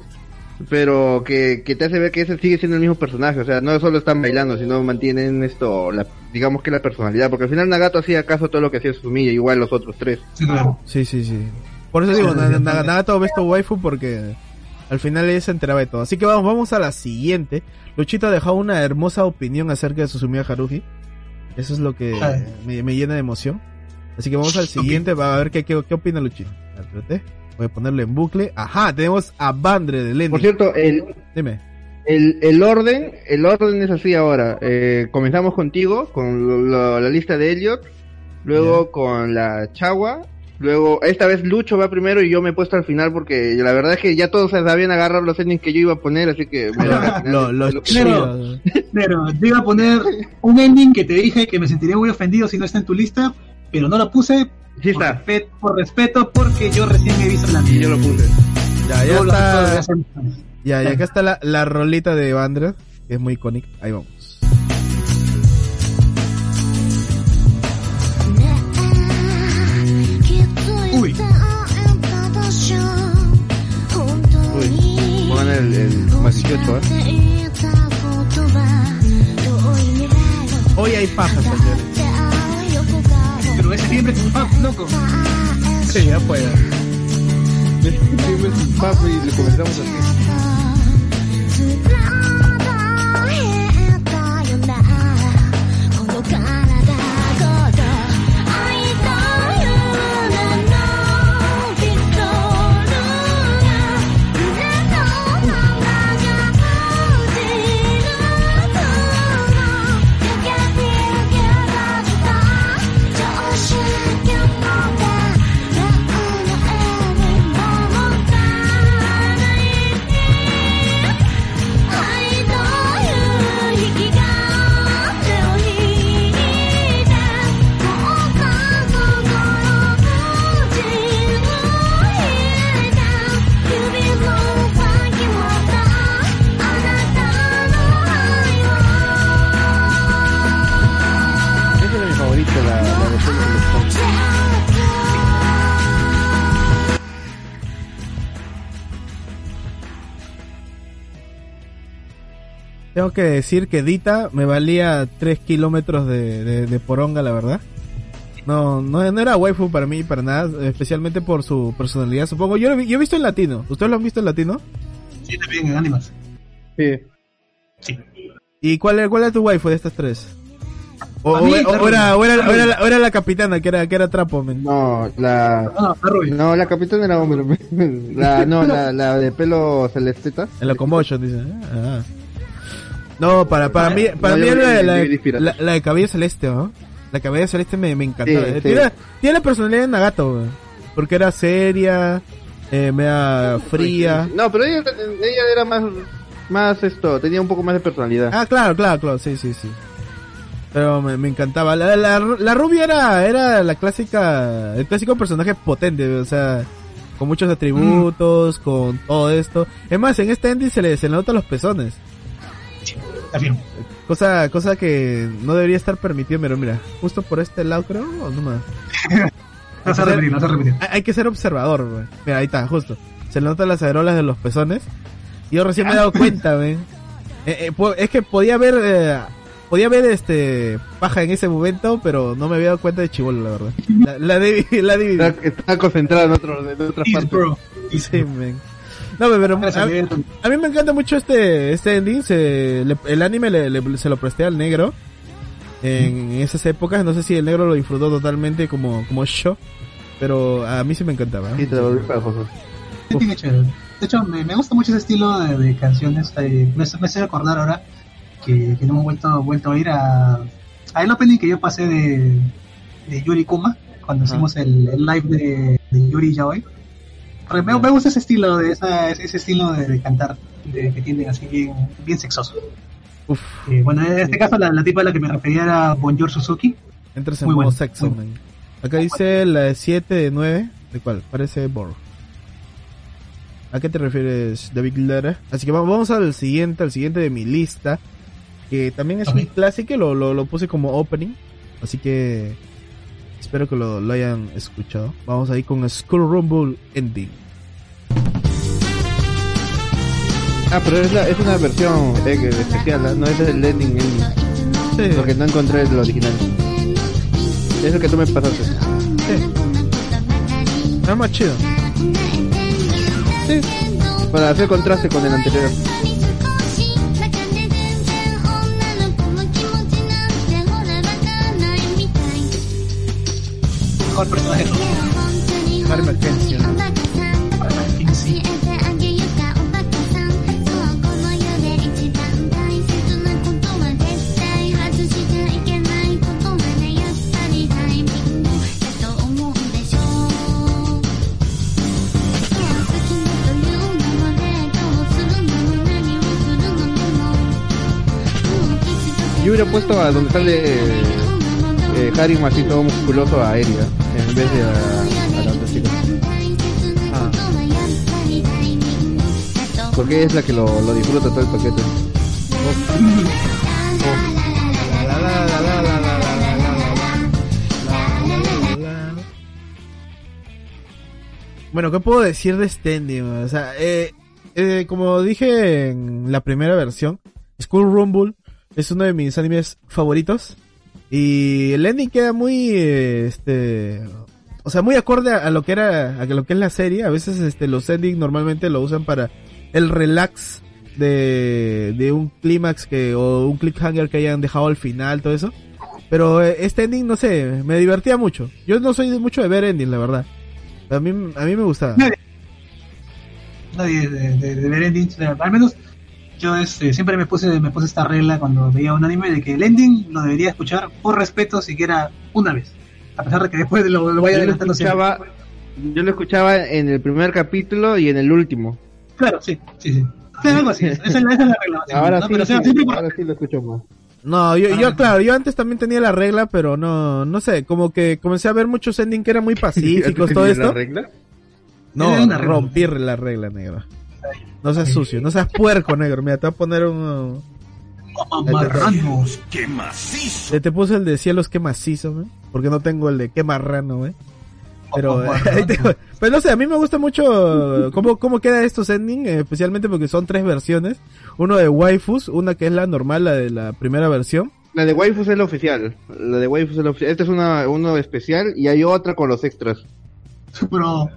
Pero que, que te hace ver que ese sigue siendo el mismo personaje. O sea, no solo están bailando, sino mantienen esto, la, digamos que la personalidad. Porque al final Nagato hacía caso a todo lo que hacía Sumiya, igual los otros tres. Sí, claro. Sí, sí, sí. Por eso digo, Nagato ves tu waifu porque al final ella se enteraba de todo. Así que vamos, vamos a la siguiente. Luchito ha dejado una hermosa opinión acerca de Susumiya Haruhi. Eso es lo que Ay. me, me llena de emoción. Así que vamos al siguiente, va a ver qué, qué, qué opina Luchito. Voy a ponerlo en bucle. Ajá, tenemos a Bandre de Lenny. Por cierto, el, Dime. El, el orden, el orden es así ahora. Eh, comenzamos contigo, con lo- lo- la lista de Elliot, luego con la Chagua, luego esta vez Lucho va primero y yo me he puesto al final porque la verdad es que ya todos se sabían agarrar los endings que yo iba a poner, así que. Lo, chido. Pero yo iba a poner un ending que te dije que me sentiría muy ofendido si no está en tu lista, pero no lo puse Sí por, está, respe- por respeto porque yo recién he visto la y yo lo puse. Ya, ya está. ya Ya, y acá está la, la rolita de Bandre, que es muy icónica. Ahí vamos. Uy. Uy, pongan el, el más 18, ¿eh? Hoy hay pajas, señores. Siempre es un fan, loco. Sí, ya puede. Papi, y le comenzamos así. La, la. Tengo que decir que Dita me valía 3 kilómetros de, de, de poronga, la verdad. No, no, no era waifu para mí, para nada, especialmente por su personalidad, supongo. Yo, lo vi- yo he visto en latino. ¿Ustedes lo han visto en latino? Sí, también en Animas. Sí. Sí. ¿Y cuál, cuál era tu waifu de estas tres? O, mí, o- o la era, o, era, Ruby. o era la, o era la capitana, que era, que era Trapo, men. No, la... Ruby. No, la capitana era hombre. La, no, la, la de pelo celesteta. En Locomotion, dice. Ah. No, para, para mí, para No, mí yo era la, la, de cabello celeste, ¿no? La cabello celeste me, me encantaba. Sí, sí. Tiene, tiene la personalidad de Nagato, güey. Porque era seria, eh, media fría. No, pero ella, ella era más, más esto, tenía un poco más de personalidad. Ah, claro, claro, claro, sí, sí, sí. Pero me, me encantaba. La, la, la rubia era, era la clásica, el clásico personaje potente, o sea, con muchos atributos, con todo esto. Es más, en este ending se le, se le notan los pezones. Afirmo. Cosa, cosa que no debería estar permitido, pero mira, justo por este lado creo, o no más. (laughs) No a repetir, no a repetir. Hay, hay que ser observador, güey. Mira, ahí está, justo. Se le notan las areolas de los pezones. Y yo recién me he dado (laughs) cuenta, güey. Eh, eh, es que podía ver, eh, podía ver este paja en ese momento, pero no me había dado cuenta de chivolo, la verdad. La, la, (laughs) la dividí. Está, está concentrada en, otro, en otras Peace, partes. bro. Sí, men. No, pero a, a mí me encanta mucho este este ending. Se, le- el anime le- le- se lo presté al negro en esas épocas. No sé si el negro lo disfrutó totalmente como, como yo, pero a mí sí me encantaba. Sí, te lo volví para José. Sí, tiene chévere. De hecho, me, me gusta mucho ese estilo de, de canciones. eh, me, me hace recordar ahora que, que no hemos vuelto, vuelto a ir a, a el opening que yo pasé de, de Yuri Kuma cuando hicimos el, el live de, de Yuri Yaoi. Porque Me, me gusta ese estilo de esa, ese estilo de, de cantar de, que tiene así bien, bien sexoso. Uf, Eh, bueno, en este caso la, la tipa a la que me refería era Bonjour Suzuki. entras en Muy modo bueno, sexo, muy man. Acá dice la de 7 de 9. ¿De cuál? Parece Bor. ¿A qué te refieres, David Lara? Así que vamos, vamos al siguiente, al siguiente de mi lista. Que también es un clásico, lo, lo, lo puse como opening, así que espero que lo, lo hayan escuchado. Vamos ahí con Skull Rumble Ending. Ah, pero es, la, es una versión eh, especial, ¿no? no es el ending ending. Sí. Porque no encontré el original. Es el que tú me pasaste. Es más chido. Sí. Para hacer contraste con el anterior. Mejor personaje. Harry Mackenzie. ¿no? Sí. Yo hubiera puesto a donde sale eh, Harry así todo musculoso a Eria eh, a, a la otra chica. Ah. Porque es la que lo, lo disfruta todo el paquete. Bueno, ¿qué puedo decir de Standing? O sea, eh, eh, como dije en la primera versión, School Rumble es uno de mis animes favoritos. Y el ending queda muy, este, o sea, muy acorde a, lo que era, a lo que es la serie. A veces, este, los endings normalmente lo usan para el relax de, de un clímax que, o un cliffhanger que hayan dejado al final, todo eso. Pero eh, este ending, no sé, me divertía mucho. Yo no soy mucho de ver ending, la verdad. A mí, a mí me gustaba. Nadie, nadie de, de, de ver endings, al menos yo este, siempre me puse me puse esta regla cuando veía un anime de que el ending lo debería escuchar por respeto siquiera una vez. A pesar de que después lo, lo vaya Yo lo, adelantando siempre. escuchaba, yo lo escuchaba en el primer capítulo y en el último. Claro, sí, sí, sí. Sí, algo así. Esa es la, esa es la regla. Ahora ¿no? sí, Pero o sea, sí, siempre por- ahora sí lo escucho más. No, yo, yo, claro, yo antes también tenía la regla, pero no, no sé, como que comencé a ver muchos ending que eran muy (laughs) pacíficos, todo ¿Tenías la esto. regla? No, regla. rompí la regla, negro. No seas sucio, no seas puerco, negro. Mira, te voy a poner un... Marrano. Eh, Te puse el de cielos que macizo, ¿no? porque no tengo el de qué marrano, ¿eh? Pero, (laughs) te- pero no sé, a mí me gusta mucho cómo, cómo queda estos ending, eh, especialmente porque son tres versiones. Uno de waifus, una que es la normal, la de la primera versión. La de Waifus es la oficial. La de Waifus es la oficial. Esta es una, uno especial y hay otra con los extras. Pero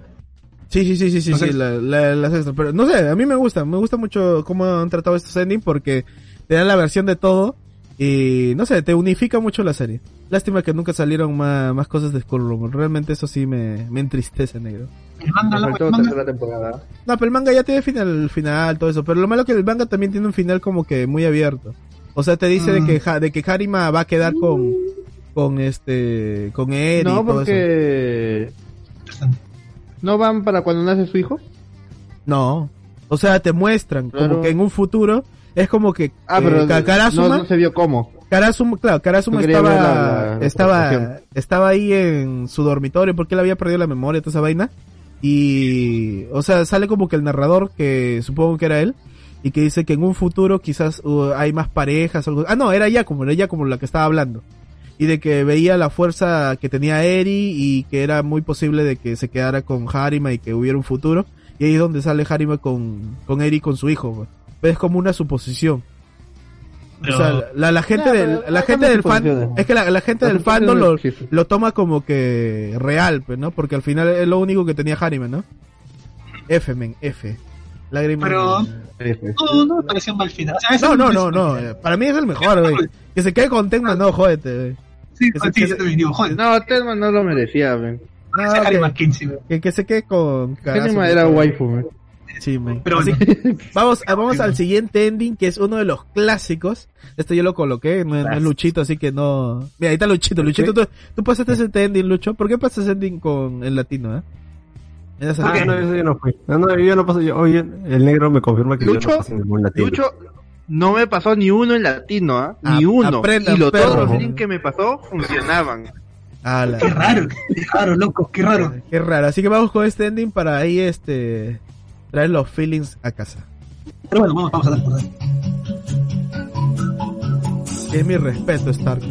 Sí, sí, sí, sí, sí, sí, ex- la, la- las extras. Pero no sé, a mí me gusta, me gusta mucho cómo han tratado estos ending porque te dan la versión de todo y no sé, te unifica mucho la serie. Lástima que nunca salieron más, más cosas de Skull Rumble. Realmente eso sí me, me entristece, negro. el manga, la- el manga- tercera temporada. No, pero el manga ya tiene final, final, todo eso. Pero lo malo que el manga también tiene un final como que muy abierto. O sea, te dice de Mm. que de que Harima va a quedar con con este con Eri y No, todo eso. porque no van para cuando nace su hijo. No. O sea, te muestran como que en un futuro es como que Ah, eh, pero no, no se vio cómo. Karasuma, claro, Karasuma estaba la- estaba estaba ahí en su dormitorio porque él había perdido la memoria toda esa vaina y o sea, sale como que el narrador que supongo que era él y que dice que en un futuro quizás uh, hay más parejas algo. Ah, no, era ya como era ya como la que estaba hablando. Y de que veía la fuerza que tenía Eri y que era muy posible de que se quedara con Harima y que hubiera un futuro. Y ahí es donde sale Harima con, con Eri con su hijo. Es como una suposición. Pero- O sea, la, la gente Ya, del, la no gente del fan, es que la, la gente del fandom lo, no lo toma como que real, pues, ¿no? Porque al final es lo único que tenía Harima, ¿no? F, men, F. Lágrimas. Pero- No, no me pareció mal final. O sea, eso No, no, no, no. Para mí es el mejor, güey. Que se quede con Tenma, no, jódete, güey. Sí, que se- sí, se- digo, joder. No, Telma no lo merecía, ven. No, que, güey. que, que se quede con. Telma era waifu, men. Sí. Pero Así (laughs) vamos, a- vamos al siguiente ending, que es uno de los clásicos. Este yo lo coloqué, no, es- no es Luchito, así que no... Mira, ahí está Luchito. Luchito, tú, tú pasaste ese ending, Lucho. ¿Por qué pasaste ese ending con el latino, eh? Ese- Ah, no, eso yo no fui. No, no, yo no paso. Yo, oye, el negro me confirma que yo Lucho, no pasé ningún latino. Lucho, no me pasó ni uno en latino, ¿ah? Ni uno. aprendan, y lo, todos perro. los links que me pasó funcionaban. Ala. Qué raro, qué raro, loco, qué raro. Qué raro. Así que vamos con este ending para ahí, este... Traer los feelings a casa. Pero bueno, vamos, vamos a dar por ahí. Es mi respeto, Stark.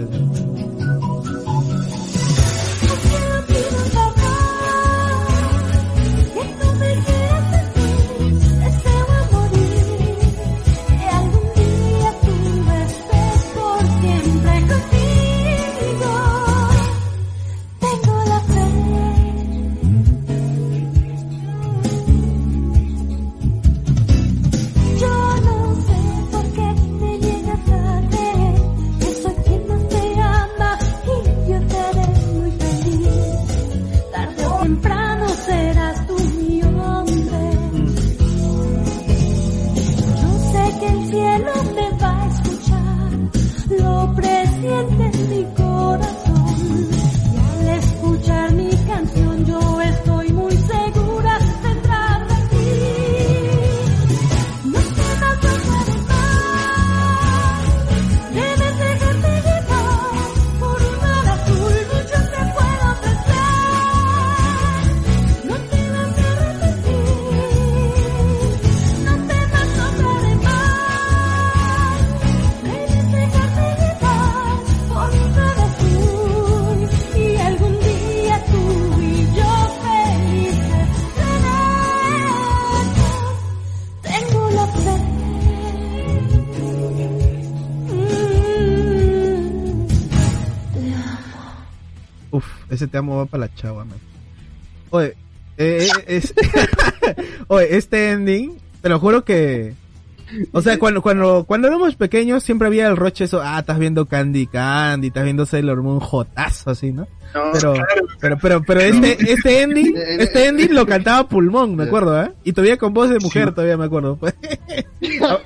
Te amo va para la chava, man. Oye, eh, eh, es... (laughs) Oye, este ending, te lo juro que... O sea, cuando, cuando, cuando éramos pequeños siempre había el roche eso, ah, estás viendo Candy Candy, estás viendo Sailor Moon jotazo así, ¿no? pero, pero, pero, pero este, este ending, (laughs) este ending lo cantaba Pulmón, me acuerdo, ¿eh? Y todavía con voz de mujer, todavía me acuerdo. pues. (laughs) Puedo,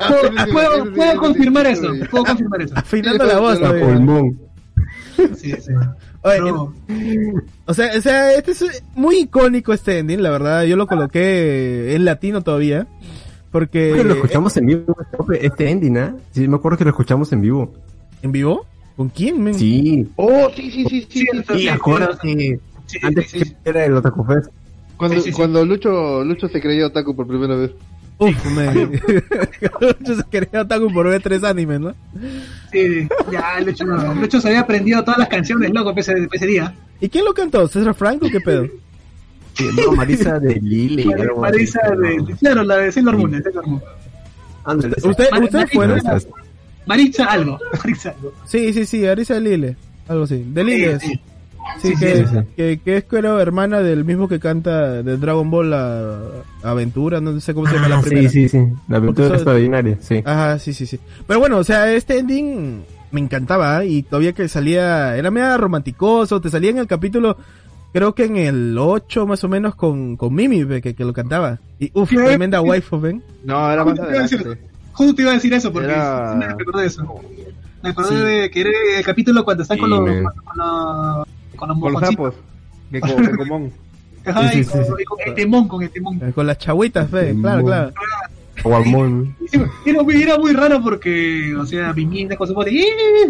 puedo, puedo confirmar eso, puedo confirmar eso. Afinando la voz pulmón. Sí, sí. Oye, No. O sea, o sea, este es muy icónico este ending, la verdad. Yo lo coloqué en latino todavía. Porque... Lo escuchamos en vivo, este ending, ¿ah? Sí, me acuerdo que lo escuchamos en vivo. ¿En vivo? ¿Con quién, men? Sí. Oh, sí, sí, sí, sí. sí, Sí, acuérdate. Antes que era el Otaku Fest. Cuando, Sí, sí, sí. cuando Lucho, Lucho se creyó otaku por primera vez. Uf, men. (laughs) Yo se quería otaku por ver tres animes, ¿no? Sí, ya, Lucho, Lucho se había aprendido todas las canciones, loco, ese, ese día. ¿Y quién lo cantó? ¿César Franco? ¿Qué pedo? Sí, no, Marisa de Lille. así. Marisa de, claro, la de Sailor Moon, de Sailor Moon. Esa. ¿Usted, Mar- ¿Ustedes Marisa, fueron? Maritza algo, Maritza algo. Sí, sí, sí, Arisa Lile. Algo así. De Lile. Sí, Sí, sí. Sí, que, sí, sí. Que, que es creo hermana del mismo que canta de Dragon Ball la Aventura, no sé cómo se llama la Ah, primera. sí, sí, sí. La aventura extraordinaria, sí. Ajá, sí, sí, sí. Pero bueno, o sea, este ending me encantaba ¿eh? y todavía que salía, era medio romanticoso, te salía en el capítulo, creo que en el 8 más o menos con, con Mimi, que, que lo cantaba. Y uff, ¿Qué? tremenda waifu, ven. No, era más Justo te iba a decir- adelante. Justo te iba a decir eso, porque Era- me recordé de eso. Me acordé Sí. de que era el capítulo cuando están los, con los, con los Con los mojoncitos. Ajá, Sí, y sí, con, sí, y con el temón, con el temón. Eh, Con las chagüitas, fe, Mm, claro, claro. Guamón. (laughs) Era, muy- era muy raro porque, o sea, Mimina con su voz de, "Eh",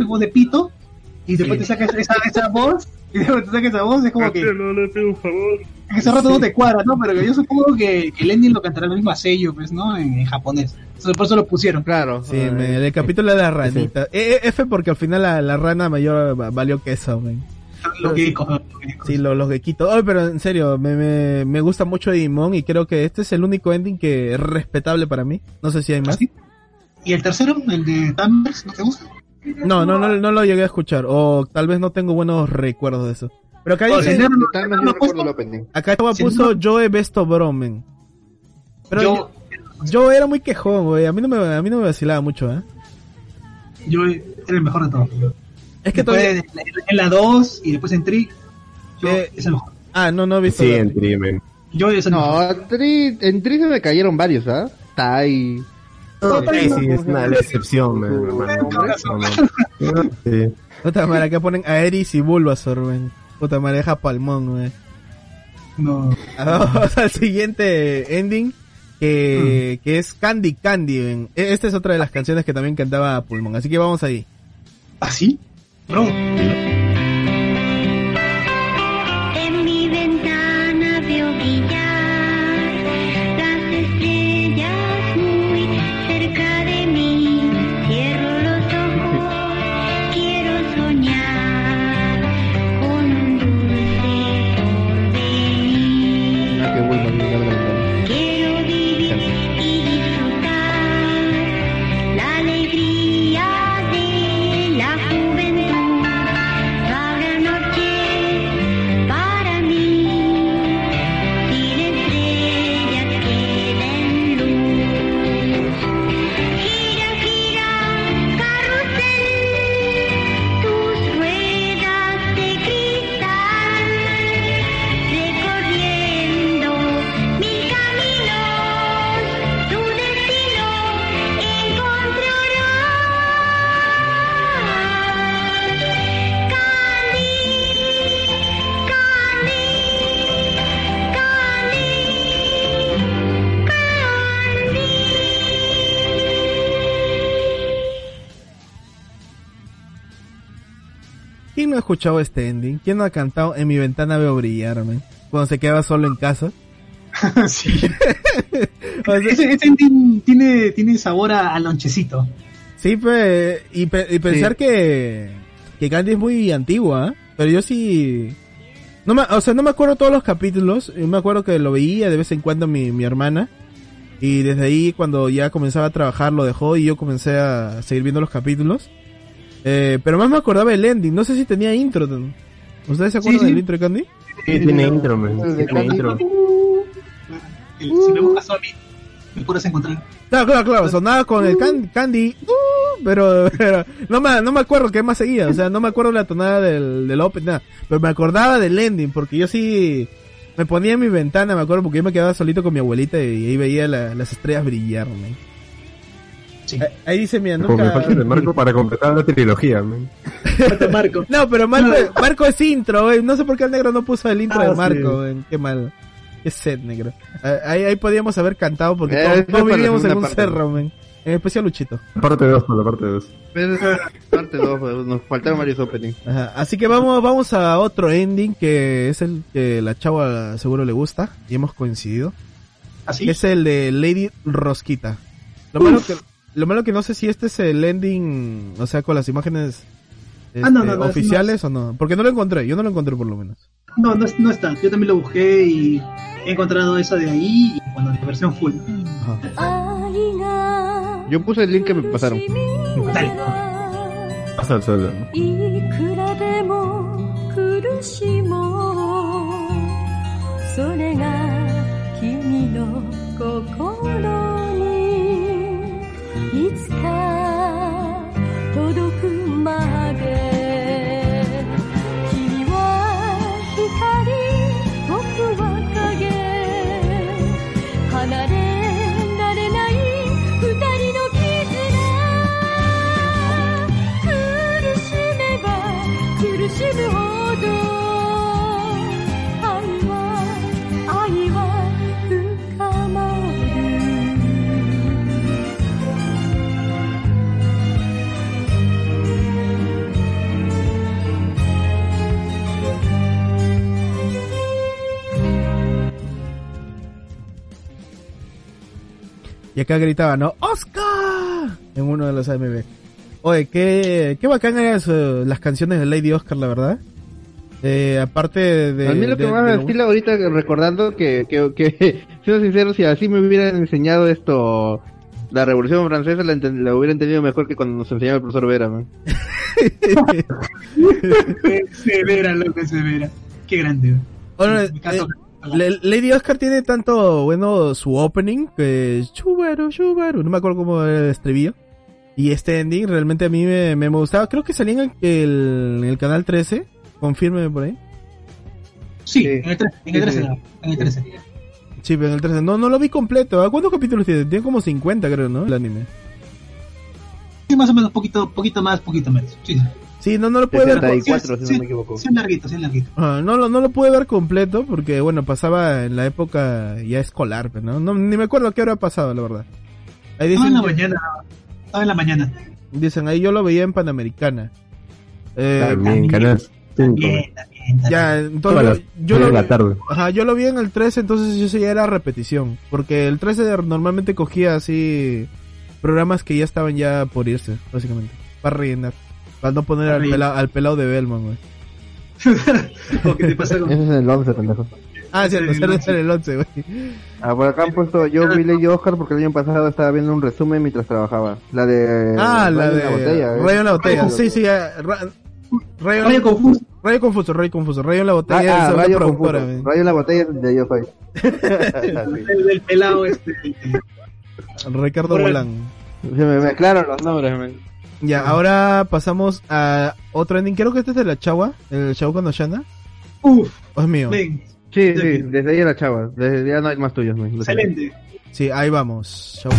voz de pito, y después te sacas esa, esa voz, (laughs) y después te sacas esa voz, es como que le pido un favor. en ese rato no te cuadra, ¿no? Pero yo supongo que, que el ending lo cantará el mismo sello, pues, ¿no? En, en japonés. Entonces, por eso lo pusieron. Claro. Sí, me- el capítulo de la ranita. Eh, eh, F porque al final la, la rana mayor va- valió queso, men. Lo que dijo, lo que dijo. Sí, lo- los gequitos. Ay, pero en serio, me, me, me gusta mucho Digimon y creo que este es el único ending que es respetable para mí. No sé si hay más. ¿Y el tercero, el de Tamers, no te gusta? No, no, no, no lo llegué a escuchar. O tal vez no tengo buenos recuerdos de eso. Pero acá Oh, dice, sí, no, opening. acá puso no. Joe Besto Bromen. Pero yo, yo, yo era muy quejón, güey. A mí no me, a mí no me vacilaba mucho, ¿eh? yo era el mejor de todos. Es que Después, todavía... en, la 2 y después en Trick, yo Eh, es el mejor. Ah, no, no he visto. Sí, la- en Trimen. Yo es el No, mejor. Tri, en Tri se me cayeron varios, ¿ah? Tai. Sí, sí, es una la excepción, man, hermano. No, no. Sí. Puta madre, acá ponen a Eris y Bulbasaur, güey. Puta madre, deja palmón, güey. No. (laughs) Vamos al siguiente ending. Que, que es Candy Candy. ven. E- Esta es otra de las canciones que también cantaba Pulmón. Así que vamos ahí. ¿Así? Bro. En escuchado este ending? ¿Quién no ha cantado En mi ventana veo brillar, man? Cuando se quedaba solo en casa. (laughs) sí. (laughs) ese, ese ending tiene, tiene sabor a, a lonchecito. Sí, pues, y, pe- y pensar que, que Candy es muy antigua, ¿eh? pero yo sí... No me, o sea, no me acuerdo todos los capítulos, y me acuerdo que lo veía de vez en cuando mi, mi hermana, y desde ahí cuando ya comenzaba a trabajar lo dejó y yo comencé a seguir viendo los capítulos. Eh, pero más me acordaba el ending, no sé si tenía intro. ¿Ustedes se acuerdan Sí, sí. del intro de Candy? Sí, tiene intro, man. Tiene intro. El- Si me buscas a mí, me puedes encontrar. Claro, claro, claro, sonaba con el can- Candy, uh, pero, (laughs) pero no, me, no me acuerdo qué más seguía, o sea, no me acuerdo la tonada del, del open, nada, pero me acordaba del ending, porque yo sí me ponía en mi ventana, me acuerdo, porque yo me quedaba solito con mi abuelita y ahí veía la- las estrellas brillar, man. Sí. Ahí dice mi Como me nunca... falta de Marco para completar la trilogía, man. Marco. (laughs) No, pero Marco, Marco es intro, güey. No sé por qué el negro no puso el intro Ah, de sí. Marco, güey. Qué mal. Qué set, negro. Eh, Ahí, ahí podíamos haber cantado porque Eh, todos, todos vivíamos en un parte. cerro, man. En especial Luchito. Parte 2, por la parte 2. Pero es parte 2, nos faltaron varios openings. Ajá, Así que vamos, vamos a otro ending que es el que la chava seguro le gusta y hemos coincidido. Así. Es el de Lady Rosquita. Lo malo que lo malo que no sé si este es el ending, o sea, con las imágenes Ah, no, este, no, no, oficiales o no, porque no lo encontré, yo no lo encontré por lo menos. No, no, no está. Yo también lo busqué y he encontrado esa de ahí y bueno, la versión full. Yo puse el link que me pasaron. Dale. Pasa suelo. い Y acá gritaban, ¿no? ¡Oscar! En uno de los AMB. Oye, qué, qué bacán eran las canciones de Lady Oscar, la verdad. Eh, aparte de... a mí lo que de- más de me lo- estila ahorita recordando que, que, que (laughs) siendo sincero, si así me hubieran enseñado esto, la Revolución Francesa la, enten- la hubiera entendido mejor que cuando nos enseñaba el profesor Vera, man. (laughs) severa, loco, severa. Qué grande. Bueno, eh, Le- Lady Oscar tiene tanto bueno su opening que es Chubaru, Chubaru, no me acuerdo cómo era el estribillo. Y este ending realmente a mí me, me gustaba. Creo que salía en el, en el canal 13. Confírmeme por ahí. Sí, en el 13. En el 13. Sí. En el 13. Sí, pero en el 13. No, no lo vi completo. ¿ah? ¿Cuántos capítulos tiene? Tiene como 50 creo, ¿no? El anime. Sí, más o menos, poquito, poquito más, poquito menos. Sí, sí. No, no lo pude ver. 74, Sí, si no me equivoco. Sí, larguito, sí, larguito. Ah, no, lo- no lo pude ver completo porque, bueno, pasaba en la época ya escolar, ¿no? no ni me acuerdo qué hora ha pasado, la verdad. Ahí Estaba dicen, en la mañana. Estaba en la mañana. dicen, ahí yo lo veía en Panamericana. Eh, También, canal 5. Bien, también, también. ya, las yo, lo la vi- tarde. Ajá, yo lo vi en el 13, entonces eso ya era repetición. Porque el 13 normalmente cogía así programas que ya estaban ya por irse, básicamente. Para rellenar. Para no poner al, pelado, al pelado de Belman, güey. (laughs) ¿O qué te pasa con- Ese es el 11, pendejo. Ah, cierto, Sí, ese el es el 11, güey. Ah, por acá han puesto, yo vi Lady Oscar porque el año pasado estaba viendo un resumen mientras trabajaba. La de... Ah, la Rayo de en botella, ¿eh? Rayo en la botella. Rayo Sí, sí, ya, ra- Rayo, Rayo confuso. Rayo confuso, Rayo confuso. Rayo en la Ah, botella ah, es una Rayo confuso. Rayo en la botella es de Yo Soy. (laughs) El del pelado este. Ricardo Bolán. Se me mezclaron los nombres, man. Ya, ahora pasamos a otro ending. Creo que este es de la Chagua, el Chagua con Oshana. Uf, ¿O es mío? ven. Sí, sí, desde ahí a la chava. Desde ya no hay más tuyos. Excelente. Sí, ahí vamos. Chagua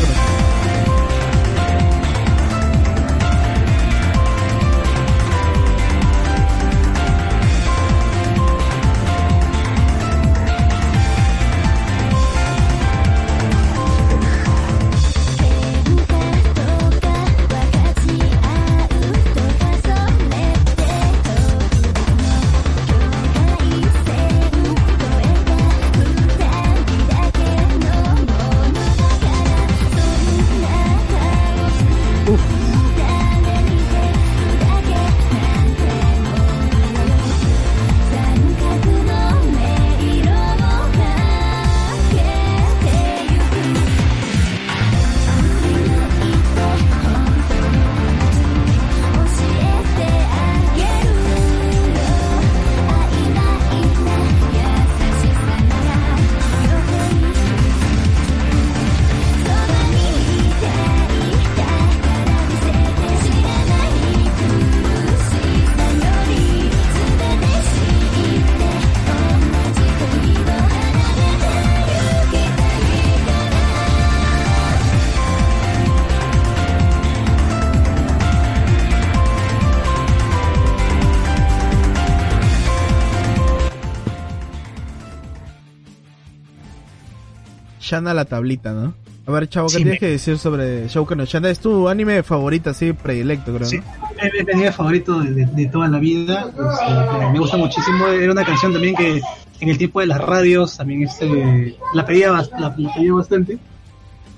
Shana la tablita, ¿no? A ver, chavo, ¿qué Sí, tienes me- que decir sobre Shouka no Shana? Es tu anime favorito, así, predilecto, creo. Sí, es mi anime favorito de, de- de toda la vida. Este, me gusta muchísimo. Era una canción también que en el tiempo de las radios también este, la, pedía, la, la pedía bastante.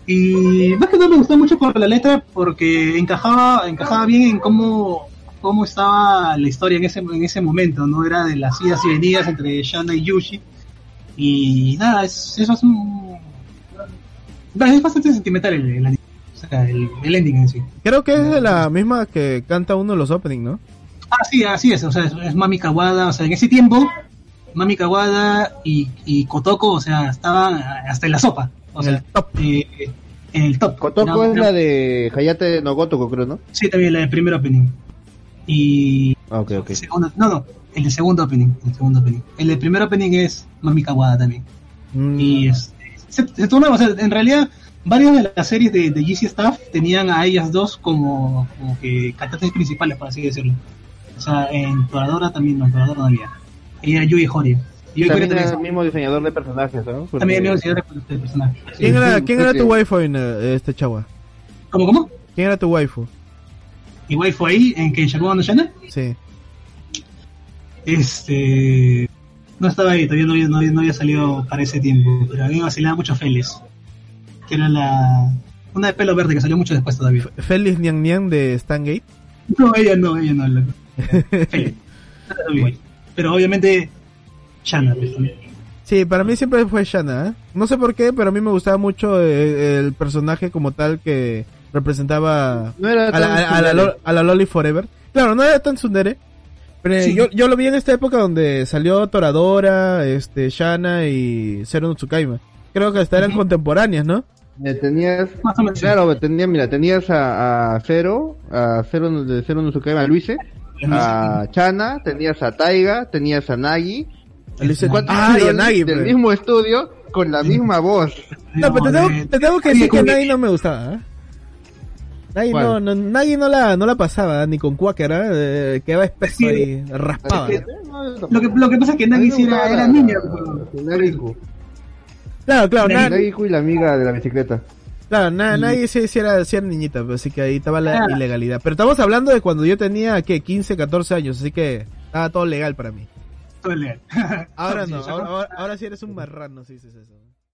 Y más que nada me gustó mucho por la letra porque encajaba, encajaba bien en cómo, cómo estaba la historia en ese, en ese momento. no Era de las idas y venidas entre Shana y Yushi. Y nada, es, eso es un... Es bastante sentimental el, el anime. O sea, el, el ending en sí. Creo que es de la misma que canta uno de los openings, ¿no? Ah, sí, así es, o sea, es, es Mami Kawada, o sea, en ese tiempo, Mami Kawada y, y Kotoko, o sea, estaban hasta en la sopa, o En sea, el top. eh, en el top. Kotoko Era- es era- la de Hayate no Gotoku, creo, ¿no? Sí, también la del primer opening. Y... Ah, ok, ok. el segundo- no, no, el del segundo opening, el segundo opening. El del primer opening es Mami Kawada también. Mm, Y este, se, se tornaba, o sea, en realidad, varias de las series de, de GC Staff tenían a ellas dos como, como que cantantes principales, por así decirlo. O sea, en Toradora también, no, en Toradora no había. Ella era Yui. Yui Horii También también, es el mismo diseñador de personajes, ¿no? Porque- también el del personaje. ¿Quién era, sí, quién era tu waifu en eh, este chagua? ¿Cómo, cómo? ¿Quién era tu waifu? Y waifu ahí, en que no Shana, Sí. este... No estaba ahí, todavía no había, no había, no había salido para ese tiempo, pero a mí me vacilaba mucho Feles. Que era la... Una de pelo verde que salió mucho después todavía. Félix Nian Nian de Stangate. No, ella no, ella no. la- (laughs) Feliz. Pero obviamente, Shana. pues, también. Sí, para mí siempre fue Shana. ¿eh? No sé por qué, pero a mí me gustaba mucho el, personaje como tal que representaba No era a la, tan a, a la, a la Loli Forever. Claro, no era tan tsundere. Pero Sí. yo, yo lo vi en esta época donde salió Toradora, este, Shana y Zero no Tsukaima. Creo que hasta eran contemporáneas, ¿no? Eh, tenías, Más o menos. claro, tenía, mira, tenías a, a Cero, a Cero de Cero no Luise, a Chana, tenías a Taiga, tenías a Nagi, cuatro Ah, y a Nagi, del pues. mismo estudio con la misma voz. No, pero te tengo, te tengo que decir que Nagi no me gustaba. ¿eh? ¿Cuál? no, no, Nagi no la, no la pasaba, ni con Quaker, ¿eh? Eh, quedaba espeso Sí. y raspaba. Es que- Lo que, lo que pasa es que Nagi sí era, era niña. pero-. Claro, claro, Nagi- y la amiga de la bicicleta. claro, Na- Y- Nagi sí, sí era, sí era niñita, pero así que ahí estaba la Ah. ilegalidad. Pero estamos hablando de cuando yo tenía, ¿qué? 15, 14 años, así que estaba todo legal para mí. Todo legal. (laughs) Ahora no, ahora, no. ahora, ahora sí eres un marrano si dices eso.